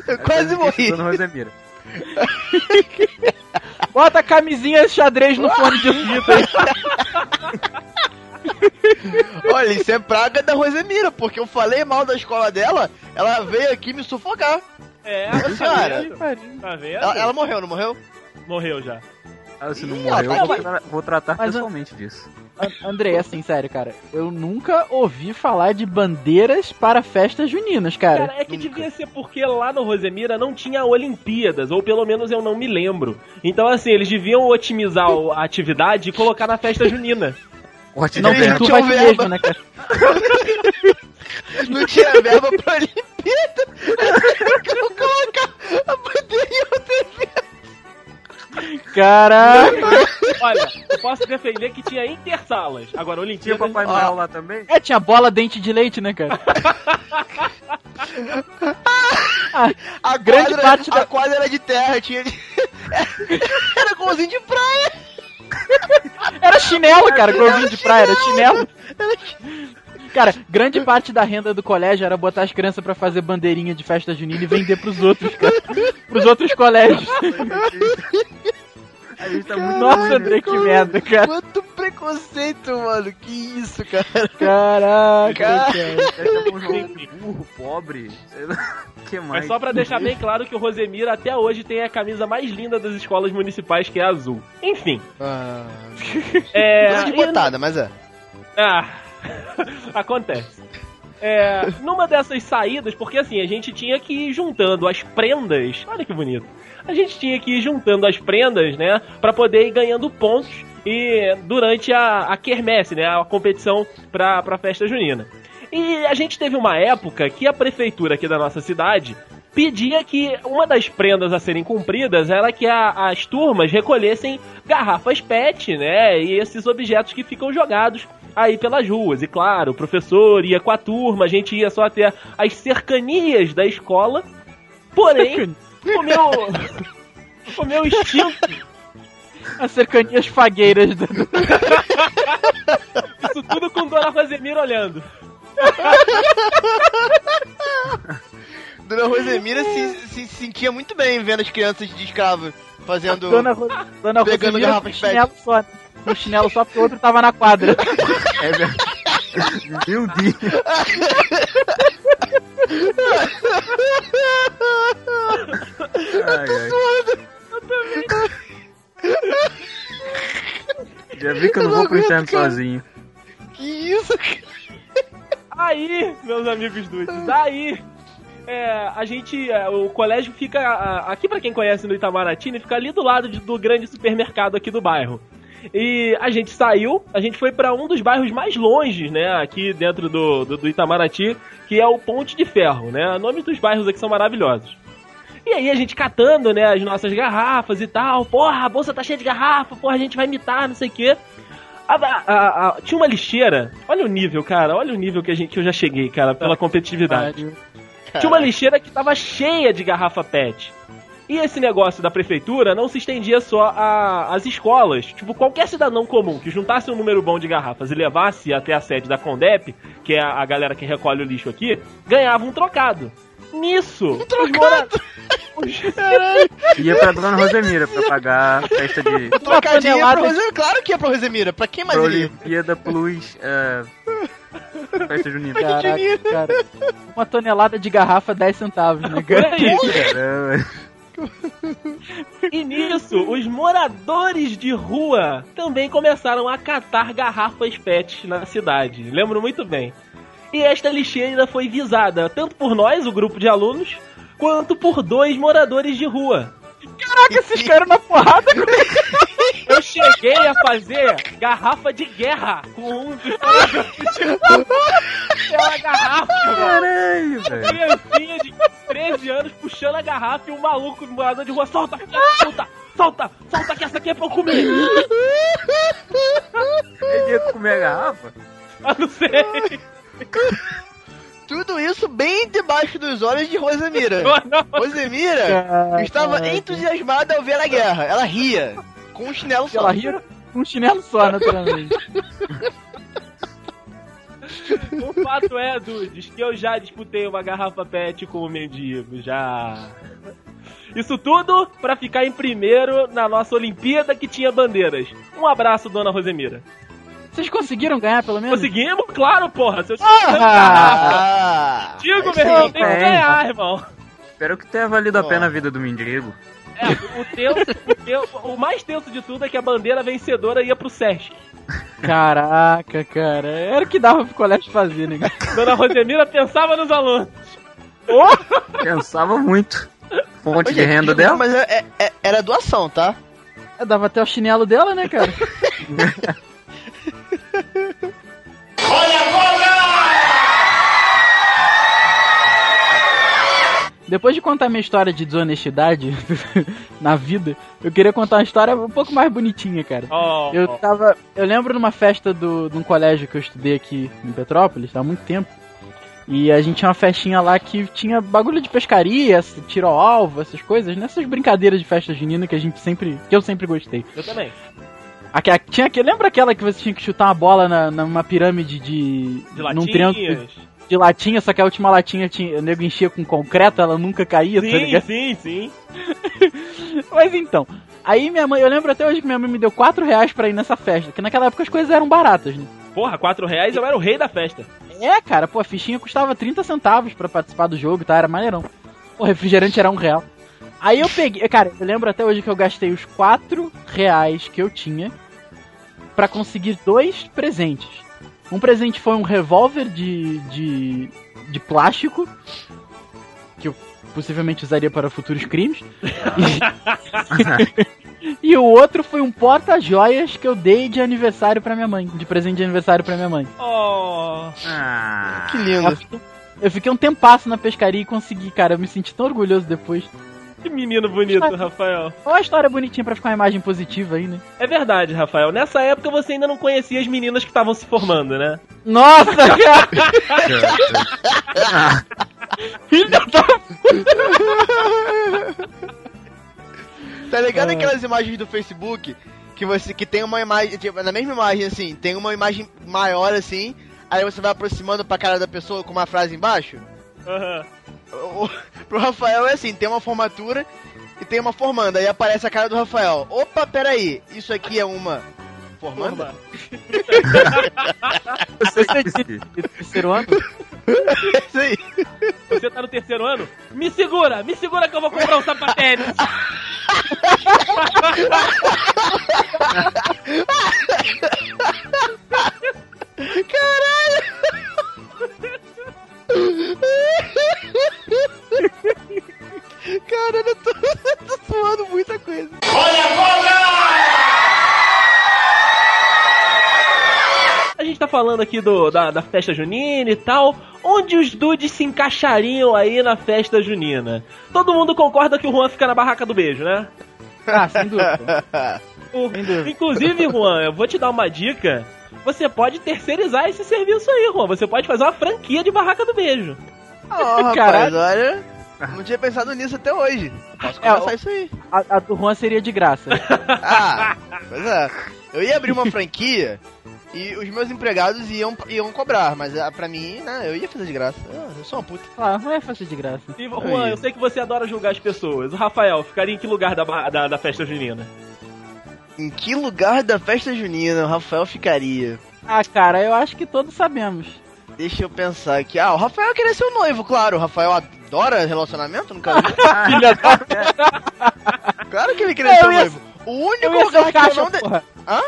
Speaker 5: eu quase morri.
Speaker 4: Estudou no Rosemira. [laughs]
Speaker 2: Bota a camisinha xadrez no fone de ouvido [laughs] aí.
Speaker 5: Olha, isso é praga da Rosemira, porque eu falei mal da escola dela, ela veio aqui me sufocar.
Speaker 3: É,
Speaker 5: Ô, senhora.
Speaker 3: Tá vendo?
Speaker 5: Ela, ela morreu, não morreu?
Speaker 3: morreu já.
Speaker 4: Ah, se não
Speaker 5: Ih,
Speaker 4: morreu, eu vou, tra- vou tratar
Speaker 2: Mas,
Speaker 4: pessoalmente disso.
Speaker 2: An- André, assim, sério, cara. Eu nunca ouvi falar de bandeiras para festas juninas, cara.
Speaker 3: Cara, é que devia ser porque lá no Rosemira não tinha Olimpíadas, ou pelo menos eu não me lembro. Então, assim, eles deviam otimizar a atividade e colocar na festa junina. [laughs]
Speaker 2: Não tem tu
Speaker 5: tinha
Speaker 2: vai
Speaker 5: verba.
Speaker 2: mesmo, né, cara? [laughs]
Speaker 5: Não tinha verba pra Olimpíada. [laughs] Eu colocar a bandeira em outra evento.
Speaker 2: Caraca!
Speaker 3: Olha, eu posso defender que tinha intersalas. Agora,
Speaker 4: Tinha
Speaker 3: Olimpíadas...
Speaker 4: Papai Noel lá também?
Speaker 2: É, tinha bola dente de leite, né, cara?
Speaker 5: A
Speaker 2: Grande
Speaker 5: quadra,
Speaker 2: parte
Speaker 5: a
Speaker 2: da-
Speaker 5: quadra era de terra, tinha. [laughs] Era golzinho de praia.
Speaker 2: Era chinelo, cara, golzinho de praia, era chinelo. Cara, grande parte da renda do colégio era botar as crianças pra fazer bandeirinha de festa junina e vender pros outros, cara. Pros outros colégios.
Speaker 4: A gente tá muito
Speaker 2: Nossa? André, que merda, cara.
Speaker 5: Quanto preconceito, mano. Que isso, cara.
Speaker 2: Caraca,
Speaker 5: Cara.
Speaker 2: cara.
Speaker 4: Aí chamou um jogo burro, pobre. [laughs] que mais?
Speaker 3: Mas só pra deixar bem claro que o Rosemira até hoje tem a camisa mais linda das escolas municipais, que é azul. Enfim.
Speaker 5: Ah,
Speaker 3: É.
Speaker 5: coisa de
Speaker 3: e-
Speaker 5: botada, mas é.
Speaker 3: Ah, [laughs] acontece. É, numa dessas saídas, porque assim, a gente tinha que ir juntando as prendas. Olha que bonito. A gente tinha que ir juntando as prendas, né? Pra poder ir ganhando pontos e durante a, a quermesse, né? A competição pra, pra festa junina. E a gente teve uma época que a prefeitura aqui da nossa cidade pedia que uma das prendas a serem cumpridas era que a- as turmas recolhessem garrafas PET, né? E esses objetos que ficam jogados aí pelas ruas. E claro, o professor ia com a turma, a gente ia só até as cercanias da escola. Porém, o meu. O meu instinto.
Speaker 2: As cercanias fagueiras do... [laughs]
Speaker 3: Isso tudo com Dona Rosemira olhando.
Speaker 5: Dona Rosemira se, se sentia muito bem vendo as crianças de escravo fazendo.
Speaker 2: Dona, Ro... Dona
Speaker 5: Pegando
Speaker 2: Rosemira
Speaker 5: garrafa
Speaker 2: com
Speaker 5: de
Speaker 2: chinelo só. né? Com chinelo só porque o outro tava na quadra.
Speaker 4: É verdade. Meu Deus. Ai, ai. Já vi que eu não vou pro inferno sozinho.
Speaker 5: Que isso, cara?
Speaker 3: Aí, meus amigos dudes, aí. É, a gente, é, o colégio fica a- aqui pra quem conhece no Itamaraty, ele fica ali do lado de- do grande supermercado aqui do bairro. E a gente saiu, a gente foi pra um dos bairros mais longes, né, aqui dentro do, do, do Itamaraty, que é o Ponte de Ferro, né? Nomes dos bairros aqui são maravilhosos. E aí a gente catando, né, as nossas garrafas e tal. Porra, a bolsa tá cheia de garrafa, porra, a gente vai imitar, não sei o quê. A- a- a- tinha uma lixeira. Olha o nível, cara. Olha o nível que, a gente, que eu já cheguei, cara, pela competitividade. Tinha uma lixeira que tava cheia de garrafa PET. E esse negócio da prefeitura não se estendia só às escolas. Tipo, qualquer cidadão comum que juntasse um número bom de garrafas e levasse até a sede da Condep, que é a, a galera que recolhe o lixo aqui, ganhava um trocado. Nisso, um trocado.
Speaker 4: Ia pra Dona Rosemira pra pagar a festa de
Speaker 5: Trocadinho
Speaker 2: tonelada
Speaker 5: pra Rosemira. Claro que é pra Rosemira. Pra quem mais
Speaker 4: pra
Speaker 5: iria?
Speaker 4: Olimpíada Plus é, festa junina.
Speaker 2: Caraca, cara. Uma tonelada de garrafa, 10 centavos, [laughs] né, cara?
Speaker 3: E nisso, os moradores de rua também começaram a catar garrafas PET na cidade. Lembro muito bem. E esta lixeira foi visada tanto por nós, o grupo de alunos, quanto por dois moradores de rua.
Speaker 2: Caraca, esses caras na porrada.
Speaker 3: Eu cheguei a fazer garrafa de guerra com um dos Pela garrafa.
Speaker 4: Caralho, velho.
Speaker 3: Criancinha de 13 anos puxando a garrafa e um maluco morador de rua. Solta, solta, solta, solta que essa aqui é pra eu comer.
Speaker 4: Ele ia comer a garrafa?
Speaker 3: Ah, não sei. [laughs]
Speaker 5: Tudo isso bem debaixo dos olhos de Rosemira. [laughs]
Speaker 3: Não,
Speaker 5: Rosemira estava entusiasmada ao ver a guerra. Ela ria. Com um chinelo só.
Speaker 2: Ela ria com um chinelo só, naturalmente.
Speaker 3: O fato é, Dudes, que eu já disputei uma garrafa pet com o mendigo, já. Isso tudo pra ficar em primeiro na nossa Olimpíada que tinha bandeiras. Um abraço, dona Rosemira.
Speaker 2: Vocês conseguiram ganhar, pelo menos?
Speaker 3: Conseguimos? Claro, porra. Se eu
Speaker 5: Ah!
Speaker 3: Digo,
Speaker 5: Aí
Speaker 3: meu irmão, tem que
Speaker 4: é.
Speaker 3: ganhar, irmão.
Speaker 4: Espero que tenha valido a pena a vida do mendigo.
Speaker 3: É, o, tenso, o, tenso- o mais tenso de tudo é que a bandeira vencedora ia pro Sesc.
Speaker 2: Caraca, cara. Era o que dava pro colégio fazer, né? cara?
Speaker 3: Dona Rosemira pensava nos alunos.
Speaker 4: Pensava muito. Fonte de renda dela?
Speaker 5: Mas é- é- era doação, tá?
Speaker 2: Eu dava até o chinelo dela, né, cara? [laughs] Depois de contar minha história de desonestidade [laughs] na vida, eu queria contar uma história um pouco mais bonitinha, cara.
Speaker 3: Oh,
Speaker 2: Eu tava. Eu lembro numa festa do, de um colégio que eu estudei aqui em Petrópolis, há muito tempo. E a gente tinha uma festinha lá que tinha bagulho de pescaria, tiro ao alvo, essas coisas, nessas brincadeiras de festa junina que a gente sempre. que eu sempre gostei.
Speaker 3: Eu também.
Speaker 2: Aquela, tinha que, lembra aquela que você tinha que chutar uma bola na, numa pirâmide de.
Speaker 3: De
Speaker 2: num triângulo
Speaker 3: latinhas.
Speaker 2: De latinha, só que a última latinha tinha, o nego enchia com concreto, ela nunca caía, tá
Speaker 3: Sim,
Speaker 2: ligado?
Speaker 3: sim, sim. [laughs]
Speaker 2: Mas então, aí minha mãe, eu lembro até hoje que minha mãe me deu 4 reais pra ir nessa festa, que naquela época as coisas eram baratas, né?
Speaker 3: Porra, 4 reais eu era o rei da festa.
Speaker 2: É, cara, pô, a fichinha custava 30 centavos pra participar do jogo, tá? Era maneirão. O refrigerante era um real. Aí eu peguei, cara, eu lembro até hoje que eu gastei os 4 reais que eu tinha pra conseguir dois presentes. Um presente foi um revólver de, de, de plástico, que eu possivelmente usaria para futuros crimes. [laughs] [laughs] E o outro foi um porta-joias que eu dei de aniversário pra minha mãe, de presente de aniversário pra minha mãe.
Speaker 3: Oh.
Speaker 4: Ah,
Speaker 5: Que
Speaker 2: Eu
Speaker 5: lindo.
Speaker 2: fiquei, eu fiquei um tempasso na pescaria e consegui, cara. Eu me senti tão orgulhoso depois.
Speaker 3: Que menino bonito, Rafael.
Speaker 2: Olha uma história bonitinha pra ficar uma imagem positiva aí, né?
Speaker 3: É verdade, Rafael. Nessa época você ainda não conhecia as meninas que estavam se formando, né?
Speaker 2: Nossa, [laughs] cara! [laughs] Filha da
Speaker 5: Tá ligado
Speaker 2: É.
Speaker 5: aquelas imagens do Facebook que você que tem uma imagem, tipo, na mesma imagem assim, tem uma imagem maior assim, aí você vai aproximando pra cara da pessoa com uma frase embaixo?
Speaker 3: Aham.
Speaker 5: O- o- pro Rafael é assim, tem uma formatura e tem uma formanda, aí aparece a cara do Rafael. Opa, peraí, isso aqui é uma formanda? [laughs]
Speaker 2: Você de de terceiro ano?
Speaker 5: É isso aí.
Speaker 3: Você tá no terceiro ano? Me segura! Me segura que eu vou comprar um sapatênis! [laughs]
Speaker 5: Caralho, [laughs] eu tô, eu tô suando muita coisa.
Speaker 3: A gente tá falando aqui do, da, da festa junina e tal. Onde os dudes se encaixariam aí na festa junina? Todo mundo concorda que o Juan fica na barraca do beijo, né?
Speaker 2: Ah, sem dúvida. [laughs]
Speaker 3: O-
Speaker 2: Sem dúvida.
Speaker 3: Inclusive, Juan, eu vou te dar uma dica. Você pode terceirizar esse serviço aí, Juan. Você pode fazer uma franquia de barraca do beijo. [laughs]
Speaker 5: Ó, rapaz, olha, não tinha pensado nisso até hoje. Posso
Speaker 2: É,
Speaker 5: começar
Speaker 2: o-
Speaker 5: isso aí.
Speaker 2: A, a do Juan seria de graça. [laughs]
Speaker 5: Ah, pois é. Eu ia abrir uma franquia e os meus empregados iam, iam cobrar, mas ah, pra mim, né, eu ia fazer de graça. Eu, eu sou uma puta.
Speaker 2: Ah, não é fazer de graça.
Speaker 3: E, Juan, eu sei que você adora julgar as pessoas. O Rafael ficaria em que lugar da, da, da festa junina?
Speaker 5: Em que lugar da festa junina o Rafael ficaria?
Speaker 2: Ah, cara, eu acho que todos sabemos.
Speaker 5: Deixa eu pensar aqui. Ah, o Rafael queria ser o noivo, claro. O Rafael adora relacionamento, nunca vi. [laughs]
Speaker 2: Filha da...
Speaker 5: Claro que ele queria
Speaker 2: Eu
Speaker 5: ser o
Speaker 2: ia-
Speaker 5: noivo. O único lugar
Speaker 2: o
Speaker 5: que eu
Speaker 2: caixa,
Speaker 5: não... de-. Hã?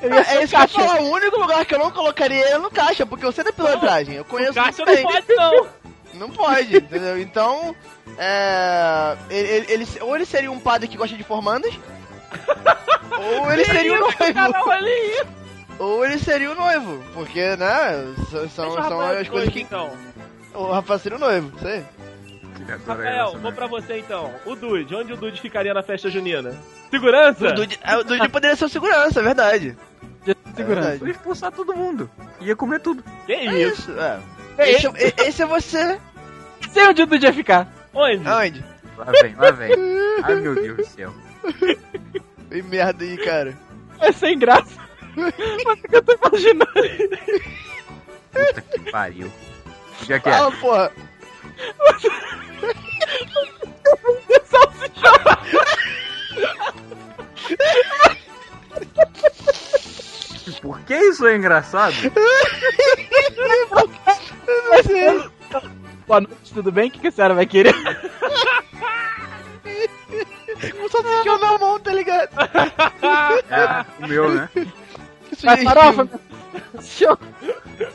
Speaker 5: [laughs]
Speaker 2: Eu
Speaker 5: É
Speaker 2: o
Speaker 5: isso que eu
Speaker 2: caixa.
Speaker 5: falar. O único lugar que eu não colocaria ele no caixa, porque eu sei da pilantragem. Eu
Speaker 3: O
Speaker 5: conheço
Speaker 3: Cássio
Speaker 5: muito
Speaker 3: não pode, não.
Speaker 5: Não pode, entendeu? Então, é. Ele, ele- ele- ou ele seria um padre que gosta de formandas, ou ele seria o noivo.
Speaker 3: Aí.
Speaker 5: Ou ele seria o noivo, porque, né? São, são, as coisas que.
Speaker 3: então.
Speaker 5: O Rafael seria o noivo, sei.
Speaker 3: Rafael, vou pra você então. O Dude, onde o Dude ficaria na festa junina? Segurança?
Speaker 5: O Dude, é, o Dude poderia ser o segurança, é verdade.
Speaker 2: segurança.
Speaker 5: verdade.
Speaker 4: Eu ia expulsar todo mundo. Ia comer tudo.
Speaker 3: Que
Speaker 5: É
Speaker 3: isso?
Speaker 5: isso, é. Esse, é- esse é você.
Speaker 2: Sei onde o Dude ia ficar.
Speaker 3: Onde?
Speaker 5: Aonde?
Speaker 4: Lá vem, lá vem. Ai meu Deus do céu.
Speaker 5: Que merda aí, cara.
Speaker 2: É sem graça. Mas o que eu tô imaginando?
Speaker 4: Puta que pariu. Já que é.
Speaker 5: Fala, porra.
Speaker 4: Por que isso é engraçado?
Speaker 2: Boa noite, tudo bem? O que, que a senhora vai querer? [laughs]
Speaker 5: Com salsichão na mão, tá ligado?
Speaker 4: É, o meu, né?
Speaker 5: Que
Speaker 2: Vai, farofa, show.
Speaker 4: Que.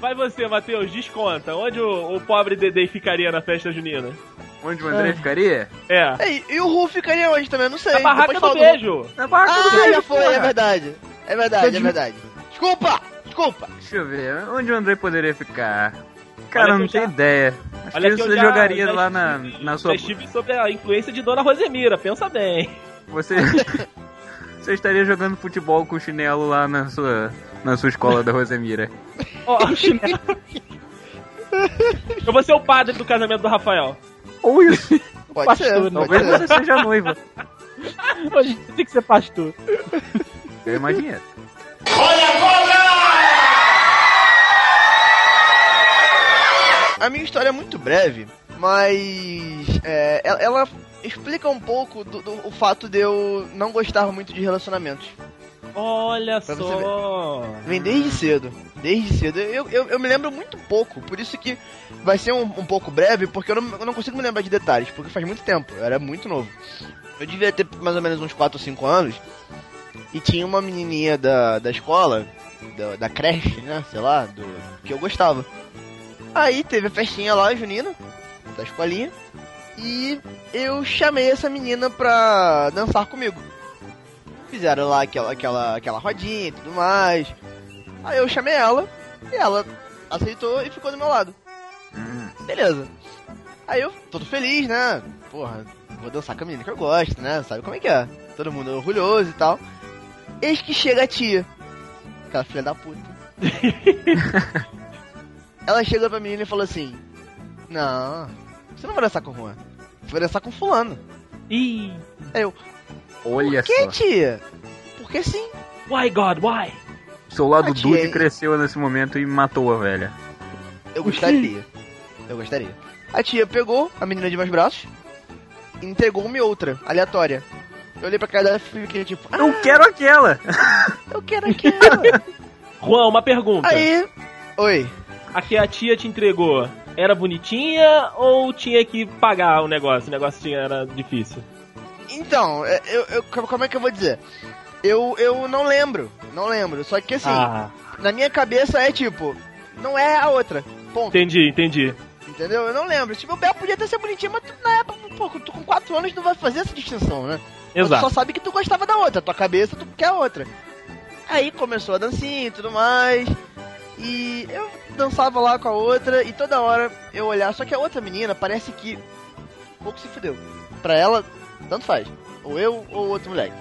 Speaker 3: Vai você, Matheus, desconta. Onde o, o pobre Dedei ficaria na festa junina?
Speaker 4: Onde o André ficaria?
Speaker 3: É.
Speaker 5: Ei, e o Ru ficaria onde também? Não sei.
Speaker 3: Na barraca
Speaker 5: Depois
Speaker 3: do beijo.
Speaker 4: Na barraca do
Speaker 5: Ah,
Speaker 4: beijo,
Speaker 5: já foi,
Speaker 4: porra.
Speaker 5: é verdade. É verdade, é verdade. Desculpa, desculpa.
Speaker 4: Deixa eu ver, onde o André poderia ficar? Cara,
Speaker 3: Olha
Speaker 4: eu
Speaker 3: que
Speaker 4: não tenho ideia. Acho
Speaker 3: Olha
Speaker 4: que você
Speaker 3: já-
Speaker 4: jogaria
Speaker 3: já
Speaker 4: lá na,
Speaker 3: estive-
Speaker 4: na sua.
Speaker 3: Já estive sob a influência de Dona Rosemira, pensa bem.
Speaker 4: Você. [laughs] você estaria jogando futebol com chinelo lá na sua. Na sua escola da Rosemira.
Speaker 3: Ó, chinelo. Eu vou ser o padre do casamento do Rafael.
Speaker 4: Ou isso.
Speaker 5: Pode
Speaker 2: Pastor,
Speaker 5: ser,
Speaker 2: não.
Speaker 5: pode
Speaker 4: Talvez
Speaker 5: ser.
Speaker 4: você seja noiva.
Speaker 2: Hoje tem que ser pastor.
Speaker 4: Eu imagino.
Speaker 5: A minha história é muito breve, mas é, ela, explica um pouco do, do- o fato de eu não gostar muito de relacionamentos.
Speaker 3: Olha
Speaker 5: Pra
Speaker 3: só.
Speaker 5: Vem desde cedo, desde cedo. Eu, eu, eu me lembro muito pouco, por isso que vai ser um, um pouco breve, porque eu não, eu não consigo me lembrar de detalhes, porque faz muito tempo, eu era muito novo. Eu devia ter mais ou menos uns 4 ou 5 anos, e tinha uma menininha da, da escola, da, da creche, né, sei lá, do, que eu gostava. Aí teve a festinha lá, junina, da escolinha, e eu chamei essa menina pra dançar comigo. Fizeram lá aquela, aquela, aquela rodinha e tudo mais. Aí eu chamei ela e ela aceitou e ficou do meu lado. Beleza. Aí eu, todo feliz, né? Porra, vou dançar com a menina que eu gosto, né? Sabe como é que é? Todo mundo orgulhoso e tal. Eis que chega a tia. Aquela filha da puta. [laughs] ela chega pra menina e falou assim: Não, você não vai dançar com o Juan. Você vai dançar com fulano.
Speaker 3: Ih.
Speaker 5: Aí eu,
Speaker 4: olha
Speaker 5: que
Speaker 4: só.
Speaker 5: tia? Porque sim.
Speaker 3: Why God, why?
Speaker 4: Seu lado
Speaker 5: Ah,
Speaker 4: Dude cresceu nesse momento e matou a velha.
Speaker 5: Eu gostaria. Eu gostaria. A tia pegou a menina de meus braços e entregou-me outra, aleatória. Eu olhei pra cara dela e fiquei tipo, ah,
Speaker 4: Eu quero aquela!
Speaker 5: eu quero aquela. [laughs]
Speaker 3: Juan, uma pergunta.
Speaker 5: Aí, oi.
Speaker 3: A que a tia te entregou era bonitinha ou tinha que pagar o negócio? O negócio tinha, era difícil.
Speaker 5: Então, é, eu, eu- como é que eu vou dizer? Eu, eu não lembro, não lembro. Só que assim,
Speaker 3: Ah,
Speaker 5: na minha cabeça é tipo, não é a outra. Ponto.
Speaker 3: entendi, entendi.
Speaker 5: Entendeu? Eu não lembro. Tipo, o Bel podia até ser bonitinho, mas tu, na época, pô, tu com 4 anos não vai fazer essa distinção, né? Tu
Speaker 3: Exato.
Speaker 5: só sabe que tu gostava da outra, tua cabeça tu quer a outra. Aí começou a dancinha e tudo mais. E eu dançava lá com a outra e toda hora eu olhava, só que a outra menina parece que pouco se fudeu. Pra ela, tanto faz. Ou eu ou outro moleque.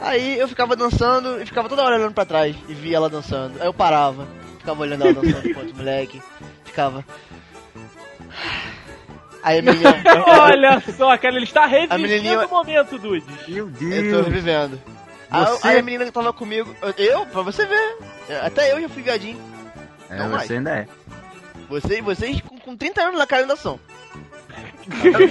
Speaker 5: Aí eu ficava dançando e ficava toda hora olhando pra trás e via ela dançando. Aí eu parava, ficava olhando ela dançando com outro moleque. Ficava. Aí a menina. [laughs]
Speaker 3: Olha só, cara, ele está revivendo
Speaker 5: menininha-
Speaker 3: o momento, Dude.
Speaker 4: Meu
Speaker 5: Eu tô
Speaker 4: Deus!
Speaker 5: revivendo. Aí,
Speaker 4: Você-
Speaker 5: aí a menina que tava comigo. Eu, pra você ver. Até eu já fui viadinho.
Speaker 4: É,
Speaker 5: Não mais.
Speaker 4: você ainda é.
Speaker 5: Você, vocês com, com 30 anos na cara ainda são.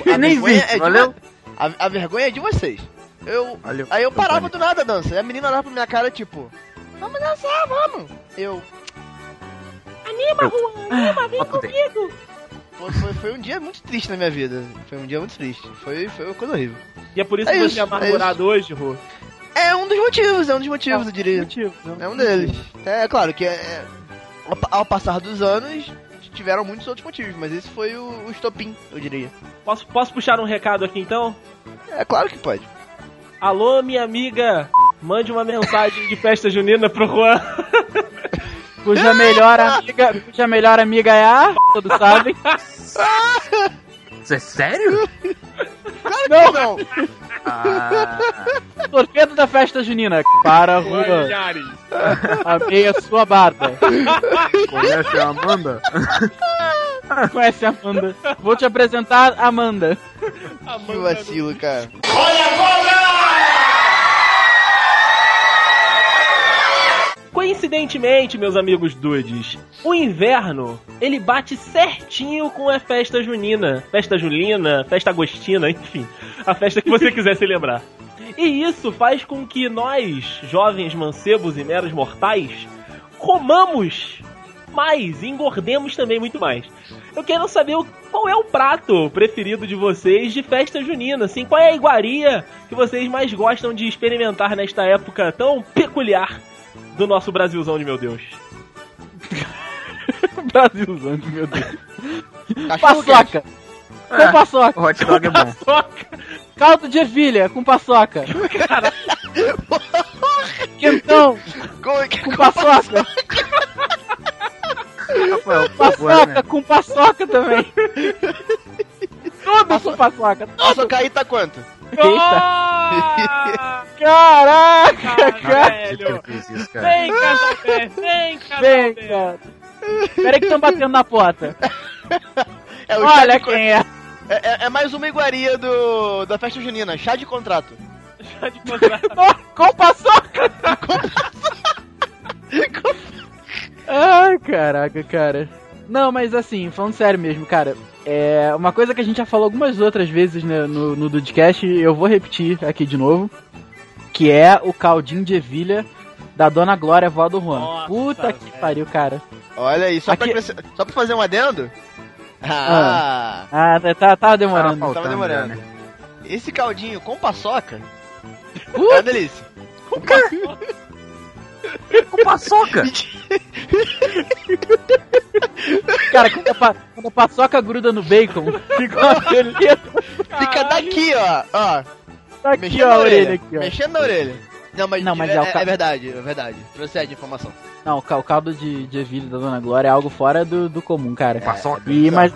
Speaker 4: Eu [laughs] nem vi,
Speaker 5: é
Speaker 4: valeu?
Speaker 5: A, a vergonha é de vocês. Eu.
Speaker 4: Valeu.
Speaker 5: Aí eu parava
Speaker 4: Antônio.
Speaker 5: do nada a dança. E a menina olhava pra minha cara, tipo, vamos dançar, vamos. Eu.
Speaker 4: Bota o dedo.
Speaker 5: Foi, foi, foi um dia muito triste na minha vida. Foi um dia muito triste. Foi, foi uma coisa horrível.
Speaker 3: E é por isso
Speaker 5: É
Speaker 3: que
Speaker 5: isso,
Speaker 3: você é amargurado hoje, Rô.
Speaker 5: É um dos motivos, é um dos motivos, eu diria.
Speaker 3: Motivo, né?
Speaker 5: É um deles. É, claro que é, é, ao, pa- ao passar dos anos tiveram muitos outros motivos, mas esse foi o, o estopim, eu diria.
Speaker 3: Posso, posso puxar um recado aqui então?
Speaker 5: É claro que pode.
Speaker 3: Alô, minha amiga, mande uma mensagem de festa junina pro Juan. [laughs]
Speaker 2: Cuja melhor amiga, cuja melhor amiga é a, [laughs] todos sabem. [laughs]
Speaker 4: Isso é sério?
Speaker 5: Claro que não!
Speaker 4: Ah,
Speaker 2: torpedo da festa junina. Para.
Speaker 3: Jares.
Speaker 2: Amei a sua barba.
Speaker 4: Conhece a Amanda?
Speaker 2: Conhece a Amanda. Vou te apresentar Amanda.
Speaker 5: Que vacilo, cara.
Speaker 3: Coincidentemente, meus amigos dudes, o inverno, ele bate certinho com a festa junina. Festa julina, festa agostina, [laughs] enfim. A festa que você quiser se lembrar. E isso faz com que nós, jovens mancebos e meros mortais, comamos mais e engordemos também muito mais. Eu quero saber qual é o prato preferido de vocês de festa junina, assim, qual é a iguaria que vocês mais gostam de experimentar nesta época tão peculiar do nosso Brasilzão de meu Deus. [laughs]
Speaker 2: Brasilzão, meu Deus.
Speaker 5: Cachorro
Speaker 2: Paçoca. Com paçoca.
Speaker 4: O hot dog é bom.
Speaker 3: Soca!
Speaker 2: Caldo de ervilha com paçoca. [laughs] Quentão
Speaker 5: quente.
Speaker 2: com paçoca.
Speaker 4: Rafael, por favor, né?
Speaker 2: Paçoca com paçoca também. Tudo com paçoca.
Speaker 5: A sua caí tá quanto?
Speaker 3: Ah, [laughs]
Speaker 2: Caraca, cara.
Speaker 4: isso, cara.
Speaker 3: Vem, Casalbé! Vem, [laughs]
Speaker 2: Vem,
Speaker 3: Casalbé!
Speaker 2: cara. Peraí que estão batendo na porta. [laughs]
Speaker 5: É o
Speaker 2: Olha
Speaker 5: chá de
Speaker 2: quem é.
Speaker 5: É, é- é mais uma iguaria do, da festa junina, chá de contrato.
Speaker 3: Já de contrato.
Speaker 2: Com paçoca. Ai, caraca, cara. Não, mas assim, falando sério mesmo, cara. É uma coisa que a gente já falou algumas outras vezes né, no, no Dudcast, e eu vou repetir aqui de novo. Que é o caldinho de ervilha da Dona Glória, vó do Juan.
Speaker 3: Nossa,
Speaker 2: Puta que
Speaker 3: velho.
Speaker 2: pariu, cara.
Speaker 5: Olha aí, só, pra,
Speaker 2: Aqui-
Speaker 5: acrescent- só pra fazer um adendo. Ah,
Speaker 2: Ah, tá, tá, tá demorando.
Speaker 4: Tava
Speaker 5: tava demorando.
Speaker 4: né?
Speaker 5: Esse caldinho com paçoca é uma delícia.
Speaker 4: Com paçoca! [laughs]
Speaker 2: cara, quando a, pa- quando a paçoca gruda no bacon, fica uma beleza.
Speaker 5: Fica daqui, ó. ó
Speaker 2: Tá aqui,
Speaker 5: mexendo
Speaker 2: ó,
Speaker 5: na
Speaker 2: a orelha aqui, ó.
Speaker 5: Mexendo na orelha. Não, mas,
Speaker 2: Não, mas
Speaker 5: é,
Speaker 2: é o
Speaker 5: é- é verdade, é verdade. Procede a informação.
Speaker 2: Não, o ca- o caldo de, de ervilha da Dona Glória é algo fora do, do comum, cara.
Speaker 4: Paçoca.
Speaker 2: E, mas.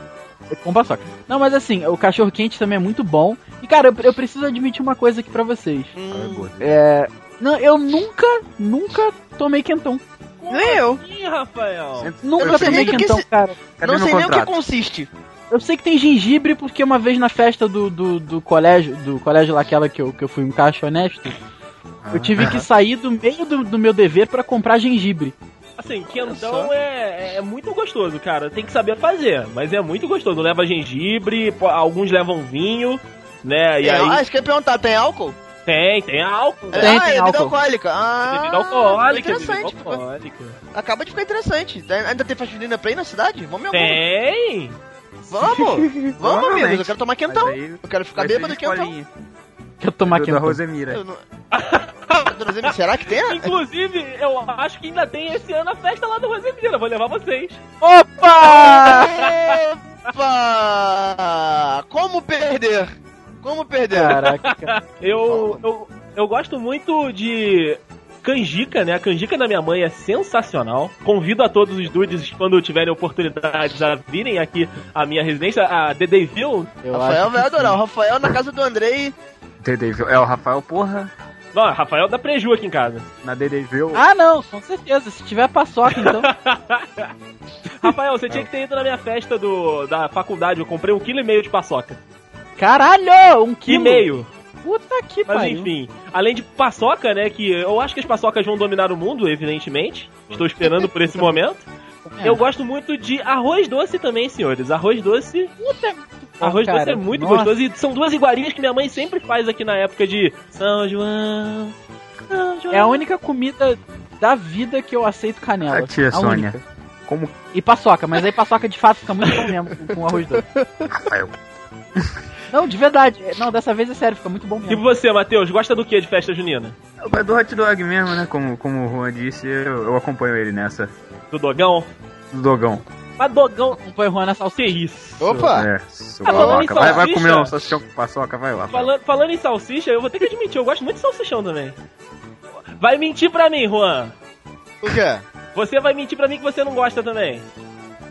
Speaker 2: Com paçoca. Não, mas assim, o cachorro quente também é muito bom. E, cara, eu, eu preciso admitir uma coisa aqui pra vocês.
Speaker 5: Hum,
Speaker 2: É. Não, eu nunca, nunca tomei quentão.
Speaker 5: nem eu.
Speaker 3: Ih, Rafael!
Speaker 2: Nunca
Speaker 5: não sei
Speaker 2: tomei quentão,
Speaker 5: se-
Speaker 2: cara.
Speaker 4: Cadê
Speaker 5: não sei nem o que
Speaker 4: contrato?
Speaker 5: consiste.
Speaker 2: Eu sei que tem gengibre porque uma vez na festa do, do, do colégio, do colégio lá, aquela que eu, que eu fui um caixa honesto, eu tive que sair do meio do, do meu dever pra comprar gengibre.
Speaker 3: Assim, quentão é, é muito gostoso, cara. Tem que saber fazer, mas é muito gostoso. Leva gengibre, alguns levam vinho, né? E
Speaker 5: É,
Speaker 3: aí
Speaker 5: Ah, isso que eu ia perguntar, tem álcool?
Speaker 3: Tem, tem álcool.
Speaker 2: Tem,
Speaker 5: ah,
Speaker 2: tem
Speaker 5: é bebida
Speaker 2: álcool.
Speaker 5: alcoólica. Ah,
Speaker 3: Bebida alcoólica, bebida
Speaker 5: interessante.
Speaker 3: alcoólica.
Speaker 5: Acaba de ficar interessante. Ainda tem festa junina pra ir na cidade? Vamos.
Speaker 3: Tem!
Speaker 5: Vamos! [laughs] Vamos, amigos. Eu quero tomar quentão.
Speaker 4: Aí
Speaker 5: Eu quero ficar bêbado
Speaker 4: de
Speaker 5: quentão.
Speaker 4: escolinha.
Speaker 2: Que eu tomar
Speaker 4: Do- Da
Speaker 2: quentão.
Speaker 4: Rosemira.
Speaker 5: Eu não- [laughs] Zemi, será que tem?
Speaker 3: Inclusive, eu acho que ainda tem esse ano a festa lá do Rosemira. Vou levar vocês.
Speaker 2: Opa!
Speaker 5: Opa! Como perder? Como perder?
Speaker 2: Caraca, cara. [laughs]
Speaker 3: Eu, eu, eu gosto muito de canjica, né? A canjica da minha mãe é sensacional. Convido a todos os dudes, quando tiverem oportunidade, a virem aqui à minha residência, a Dedeville.
Speaker 5: Rafael vai adorar. O Rafael na casa do Andrei.
Speaker 4: Dedeville. É o Rafael, porra.
Speaker 3: Não, Rafael dá preju aqui em casa.
Speaker 4: Na Dedeville.
Speaker 2: Ah, não, com certeza. Se tiver paçoca, então. [laughs]
Speaker 3: Rafael, você tinha que ter ido na minha festa do, da faculdade. Eu comprei um quilo e meio de paçoca.
Speaker 2: Caralho! Um
Speaker 3: E
Speaker 2: quilo.
Speaker 3: meio.
Speaker 2: Puta que
Speaker 3: Mas
Speaker 2: pariu.
Speaker 3: enfim, além de paçoca, né? Que eu acho que as paçocas vão dominar o mundo, evidentemente. Estou esperando por esse momento. [laughs]
Speaker 2: É.
Speaker 3: Eu gosto muito de arroz doce também, senhores. Arroz doce.
Speaker 2: Puta,
Speaker 3: Arroz
Speaker 2: cara,
Speaker 3: doce é muito
Speaker 2: nossa.
Speaker 3: gostoso. E são duas iguarias que minha mãe sempre faz aqui na época de São João. São João.
Speaker 2: É a única comida da vida que eu aceito canela.
Speaker 4: A tia
Speaker 2: A
Speaker 4: Sônia.
Speaker 2: única.
Speaker 4: Como
Speaker 2: E paçoca, mas aí paçoca de fato fica muito bom mesmo com, com arroz doce.
Speaker 4: Rafael?
Speaker 2: Não, de verdade. Não, dessa vez é sério, fica muito bom
Speaker 3: E
Speaker 2: mesmo.
Speaker 3: você, Matheus, gosta do que de festa junina?
Speaker 4: É do hot dog mesmo, né? Como, como o Juan disse, eu, eu acompanho ele nessa.
Speaker 3: Do dogão?
Speaker 4: Do dogão.
Speaker 3: Mas dogão.
Speaker 2: Acompanha o Juan na
Speaker 3: Que
Speaker 2: salsicha.
Speaker 3: isso?
Speaker 5: Opa!
Speaker 4: É,
Speaker 3: Ah, falando em
Speaker 4: paçoca. Vai, vai
Speaker 3: salsicha?
Speaker 4: comer um salsichão com paçoca, vai lá.
Speaker 3: Falando, falando em salsicha, eu vou ter que admitir, eu gosto muito de salsichão também. Vai mentir pra mim, Juan.
Speaker 5: O quê?
Speaker 3: Você vai mentir pra mim que você não gosta também.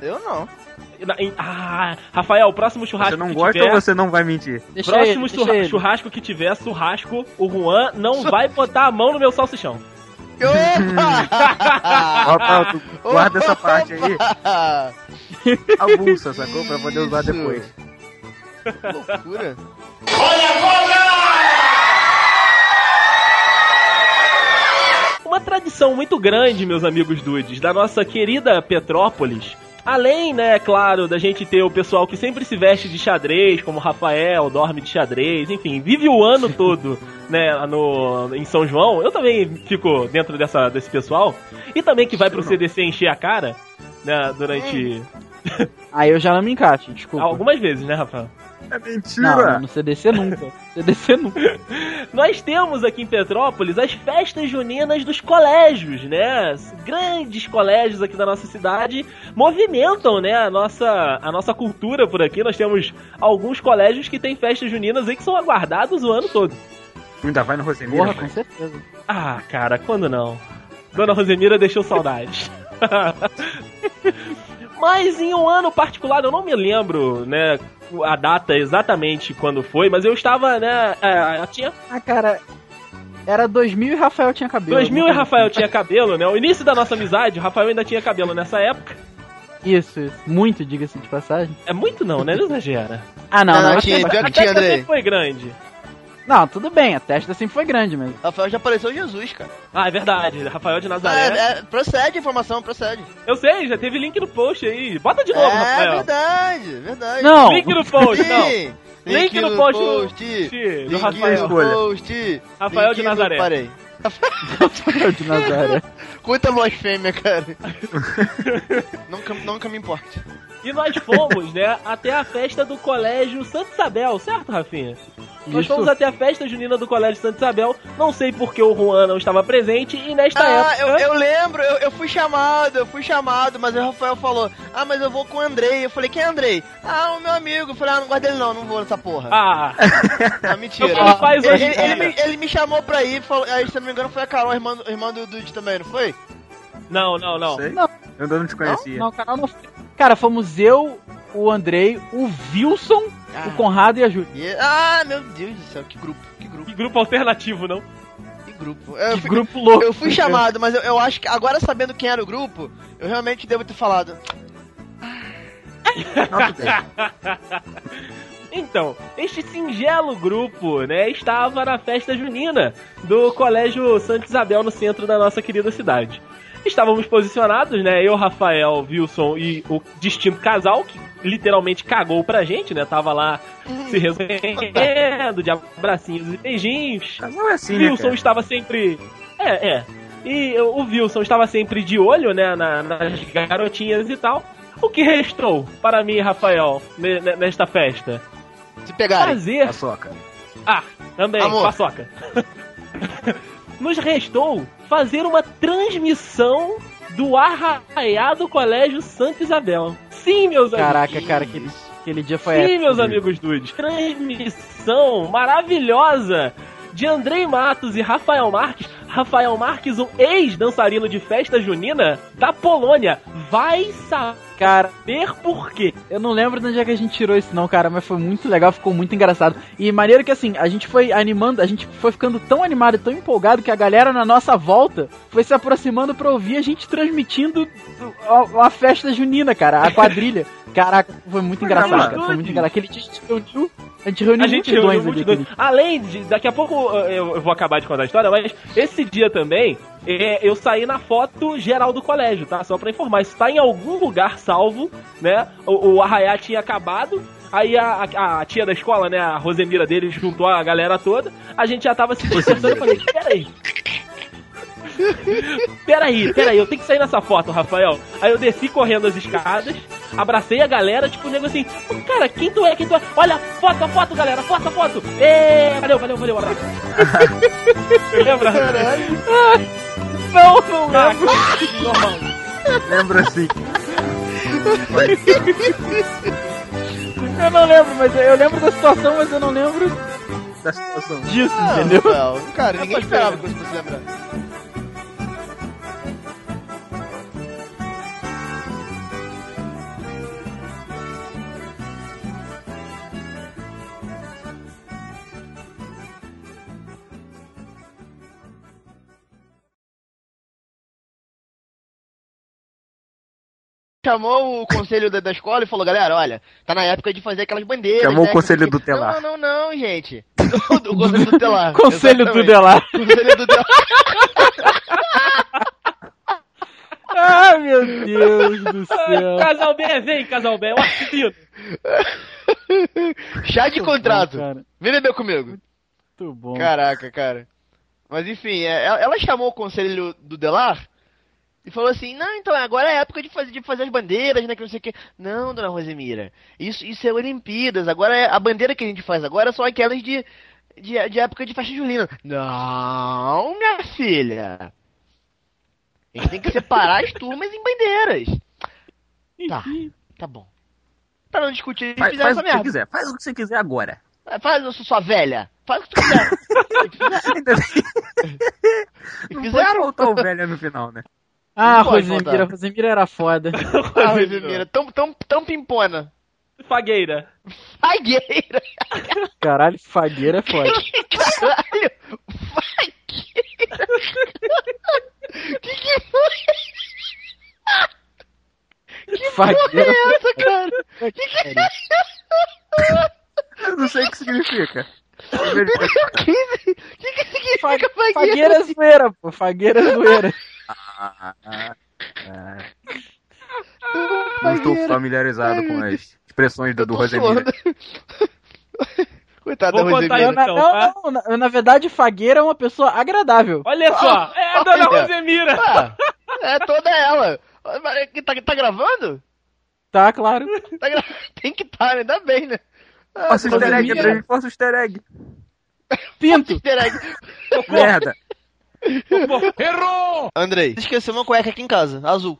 Speaker 5: Eu não.
Speaker 3: Na- em- ah, Rafael, o próximo churrasco
Speaker 4: Você não
Speaker 3: que
Speaker 4: gosta
Speaker 3: tiver...
Speaker 4: ou você não vai mentir?
Speaker 2: Deixa
Speaker 3: Próximo
Speaker 2: ele,
Speaker 3: churra-
Speaker 2: deixa ele.
Speaker 3: churrasco que tiver, churrasco, o Juan não vai botar a mão no meu salsichão.
Speaker 5: Opa! [laughs]
Speaker 4: Tu guarda essa
Speaker 5: Opa!
Speaker 4: parte aí, a bolsa, sacou? Pra poder usar
Speaker 5: Isso.
Speaker 4: depois.
Speaker 5: Que loucura.
Speaker 3: Uma tradição muito grande, meus amigos dudes, da nossa querida Petrópolis. Além, né, claro, da gente ter o pessoal que sempre se veste de xadrez, como o Rafael, dorme de xadrez, enfim, vive o ano [laughs] todo, né, no, em São João. Eu também fico dentro dessa, desse pessoal. E também que vai pro CDC encher a cara, né, durante [laughs]
Speaker 2: Aí eu já não me encaixo, desculpa.
Speaker 3: algumas vezes, né, Rafael?
Speaker 4: É
Speaker 2: Não,
Speaker 4: mentira!
Speaker 2: no CDC nunca. CDC [laughs] nunca.
Speaker 3: Nós temos aqui em Petrópolis as festas juninas dos colégios, né? Grandes colégios aqui da nossa cidade movimentam, né, a nossa, a nossa cultura por aqui. Nós temos alguns colégios que têm festas juninas aí que são aguardados o ano todo.
Speaker 4: Ainda vai no Rosemiro?
Speaker 2: Porra, com certeza.
Speaker 3: Ah, cara, quando não? Dona Rosemira deixou saudades. [laughs] Mas em um ano particular, eu não me lembro, né, a data exatamente quando foi, mas eu estava, né, é, eu tinha
Speaker 2: Ah, cara, era 2000 e Rafael tinha cabelo.
Speaker 3: 2000 e Rafael tinha cabelo, né? O início da nossa amizade, o Rafael ainda tinha cabelo nessa época.
Speaker 2: Isso, isso. Muito, diga-se de passagem.
Speaker 3: É muito não, né? Não exagera.
Speaker 2: Ah, não,
Speaker 5: Não,
Speaker 2: não.
Speaker 5: não, tinha-
Speaker 2: testa-
Speaker 5: pior que
Speaker 3: A
Speaker 5: tinha, Andrei.
Speaker 3: sempre foi grande.
Speaker 2: Não, tudo bem, a testa sempre foi grande, mas.
Speaker 5: Rafael já apareceu Jesus, cara.
Speaker 3: Ah, é verdade. Rafael de Nazaré.
Speaker 5: É, é, procede a informação, procede.
Speaker 3: Eu sei, já teve link no post aí. Bota de novo,
Speaker 5: é
Speaker 3: Rafael.
Speaker 5: verdade, verdade.
Speaker 2: Não!
Speaker 3: Link no post, não.
Speaker 5: Sim.
Speaker 3: Link no post do-
Speaker 5: post.
Speaker 3: do
Speaker 5: Link
Speaker 3: Rafael.
Speaker 5: no post.
Speaker 3: Rafael
Speaker 5: Link
Speaker 3: de Nazaré.
Speaker 5: Parei.
Speaker 2: Rafael de Nazaré. [laughs]
Speaker 5: Quanta blasfêmia, cara. [laughs] nunca, nunca me importe.
Speaker 3: E nós fomos, né, até a festa do Colégio Santa Isabel, certo, Rafinha? Nós
Speaker 2: Isso.
Speaker 3: fomos até a festa junina do Colégio Santa Isabel. Não sei porque o Juan não estava presente e nesta
Speaker 5: Ah,
Speaker 3: época.
Speaker 5: eu, eu lembro, eu, eu fui chamado, eu fui chamado, mas o Rafael falou, ah, mas eu vou com o Andrei. Eu falei, quem é Andrei? Ah, o meu amigo. Eu falei, ah, não gosto dele não, não vou nessa porra.
Speaker 3: Ah,
Speaker 5: Ah, [laughs] mentira.
Speaker 3: Como faz
Speaker 5: ele,
Speaker 3: hoje
Speaker 5: ele- ele me, ele me chamou pra ir, falou, aí, se eu não me engano, foi a Carol, irmã, irmã do Dude também, não foi?
Speaker 3: não, não, não.
Speaker 4: Sei.
Speaker 2: Não.
Speaker 4: Eu ainda não te conhecia.
Speaker 2: Não, o canal não. Cara, fomos eu, o Andrei, o Wilson,
Speaker 5: Ah.
Speaker 2: o Conrado e a Júlia.
Speaker 5: E- ah, meu Deus do céu, que grupo, que grupo,
Speaker 3: Que grupo alternativo, não?
Speaker 5: que grupo. Eu,
Speaker 2: Que
Speaker 5: fui-
Speaker 2: grupo louco.
Speaker 5: eu fui chamado, mas eu, eu acho que agora sabendo quem era o grupo, eu realmente devo ter falado. [laughs]
Speaker 3: Então, este singelo grupo, né, estava na festa junina do Colégio Santa Isabel no centro da nossa querida cidade. Estávamos posicionados, né, eu, Rafael, Wilson e o distinto casal, que literalmente cagou pra gente, né, tava lá se resolvendo, de abracinhos e beijinhos.
Speaker 4: Casal é assim, né,
Speaker 3: Wilson
Speaker 4: cara?
Speaker 3: estava sempre. É, é. E o Wilson estava sempre de olho, né, na- nas garotinhas e tal. O que restou para mim, Rafael, ne- ne- nesta festa?
Speaker 5: Se pegarem.
Speaker 3: Fazer.
Speaker 4: Paçoca.
Speaker 3: Ah, também,
Speaker 5: Amor.
Speaker 3: paçoca. [laughs] Nos restou fazer uma transmissão do arraiado Colégio Santa Isabel. Sim, meus
Speaker 2: Caraca,
Speaker 3: amigos.
Speaker 2: cara, aquele, aquele dia foi
Speaker 3: Sim,
Speaker 2: épico.
Speaker 3: meus amigos dudes. Transmissão maravilhosa de Andrei Matos e Rafael Marques. Rafael Marques, um ex-dançarino de festa junina da Polônia. Vai saber
Speaker 2: Cara,
Speaker 3: por quê.
Speaker 2: eu não lembro de onde é que a gente tirou isso não, cara, mas foi muito legal, ficou muito engraçado. E maneiro que assim, a gente foi animando, a gente foi ficando tão animado e tão empolgado que a galera na nossa volta foi se aproximando pra ouvir a gente transmitindo a, a festa junina, cara, a quadrilha. [laughs] Caraca, foi muito engraçado, cara, foi muito engraçado. Aquele dia a gente reuniu, a gente reuniu
Speaker 3: A gente
Speaker 2: multidões
Speaker 3: reuniu multidões. Além de, daqui a pouco eu, eu vou acabar de contar a história, mas esse dia também é, eu saí na foto geral do colégio, tá? Só pra informar. Isso tá em algum lugar salvo, né? O, o arraiá tinha acabado. Aí a, a- a tia da escola, né, a Rosemira dele, juntou a galera toda. A gente já tava se dispersando. Eu falei, peraí. Peraí, peraí, eu tenho que sair nessa foto, Rafael. Aí eu desci correndo as escadas, abracei a galera, tipo, o nego assim, cara, quem tu é, quem tu é? Olha, foto, a foto, galera, foto, a foto. Ê, valeu, valeu, valeu, abraço. [laughs] Lembra?
Speaker 2: Não, não
Speaker 3: Ah,
Speaker 2: lembro. [laughs]
Speaker 4: Lembra assim.
Speaker 2: Eu não lembro, mas eu lembro da situação, mas eu não lembro
Speaker 4: Da situação.
Speaker 2: disso,
Speaker 5: Ah,
Speaker 2: entendeu?
Speaker 5: Rafael, cara, ninguém esperava que você fosse lembrar. Chamou o conselho da, da escola e falou, galera, olha, tá na época de fazer aquelas bandeiras.
Speaker 4: Chamou
Speaker 5: né,
Speaker 4: o conselho
Speaker 5: que não sei o quê."
Speaker 4: tutelar.
Speaker 5: Não, não, não, gente. O, [laughs] o conselho tutelar. [laughs]
Speaker 2: Conselho
Speaker 5: exatamente.
Speaker 2: tutelar. [laughs]
Speaker 5: Conselho tutelar.
Speaker 2: Ai, meu Deus do céu.
Speaker 3: Casal B, vem, casal B, é um.
Speaker 5: Chá de contrato. Vem beber comigo.
Speaker 2: muito bom.
Speaker 5: Caraca, cara. Mas enfim, é, ela chamou o conselho do Delar e falou assim: Não, então agora é época de fazer, de fazer as bandeiras, né? Que não sei o que. Não, dona Rosemira, isso, isso é Olimpíadas. Agora é, a bandeira que a gente faz agora são aquelas de, de, de época de festa junina. Não, minha filha. A gente tem que separar as turmas em bandeiras. Tá, tá bom. Pra não discutir, eles
Speaker 4: Faz,
Speaker 5: fizeram
Speaker 4: faz
Speaker 5: essa
Speaker 4: o que você
Speaker 5: merda.
Speaker 4: quiser. Faz o que você quiser agora.
Speaker 5: Faz, eu sou sua velha. Faz o que tu quiser. [laughs] E
Speaker 4: Não pode
Speaker 5: fizeram. [laughs]
Speaker 4: faltar o velho no final, né?
Speaker 2: Ah, Rosemira. Rosemira era foda. [laughs]
Speaker 5: Ah, Rosemira, tão, tão, tão pimpona.
Speaker 3: Fagueira.
Speaker 5: Fagueira.
Speaker 2: Caralho, fagueira é foda. [laughs]
Speaker 5: Caralho. Fagueira. [laughs] que que foi? Que porra
Speaker 2: Fagueira
Speaker 5: é essa, cara? Que que é
Speaker 4: Eu não sei o que significa.
Speaker 5: Que que, que significa fagueira?
Speaker 2: Fagueira é zoeira, pô. Fagueira é zoeira.
Speaker 4: Não estou familiarizado com as expressões do, [laughs] do Rosemira.
Speaker 5: Coitada da
Speaker 3: Vou contar
Speaker 5: Rosemira.
Speaker 3: Então,
Speaker 2: não,
Speaker 3: tá?
Speaker 2: não, na, verdade, Fagueira é uma pessoa agradável.
Speaker 3: Olha só, é a dona
Speaker 5: Olha.
Speaker 3: Rosemira.
Speaker 5: Ah, é toda ela. Mas, Tá, tá gravando?
Speaker 2: Tá, claro.
Speaker 5: Tá gra... [laughs] Tem que estar, né? ainda bem, né? Ah,
Speaker 4: Faça o easter egg,
Speaker 2: Rosemira.
Speaker 4: André. Faça o easter egg.
Speaker 2: Pinto.
Speaker 5: easter egg.
Speaker 4: Merda. [laughs]
Speaker 5: Andrei, você esqueceu uma cueca aqui em casa, azul.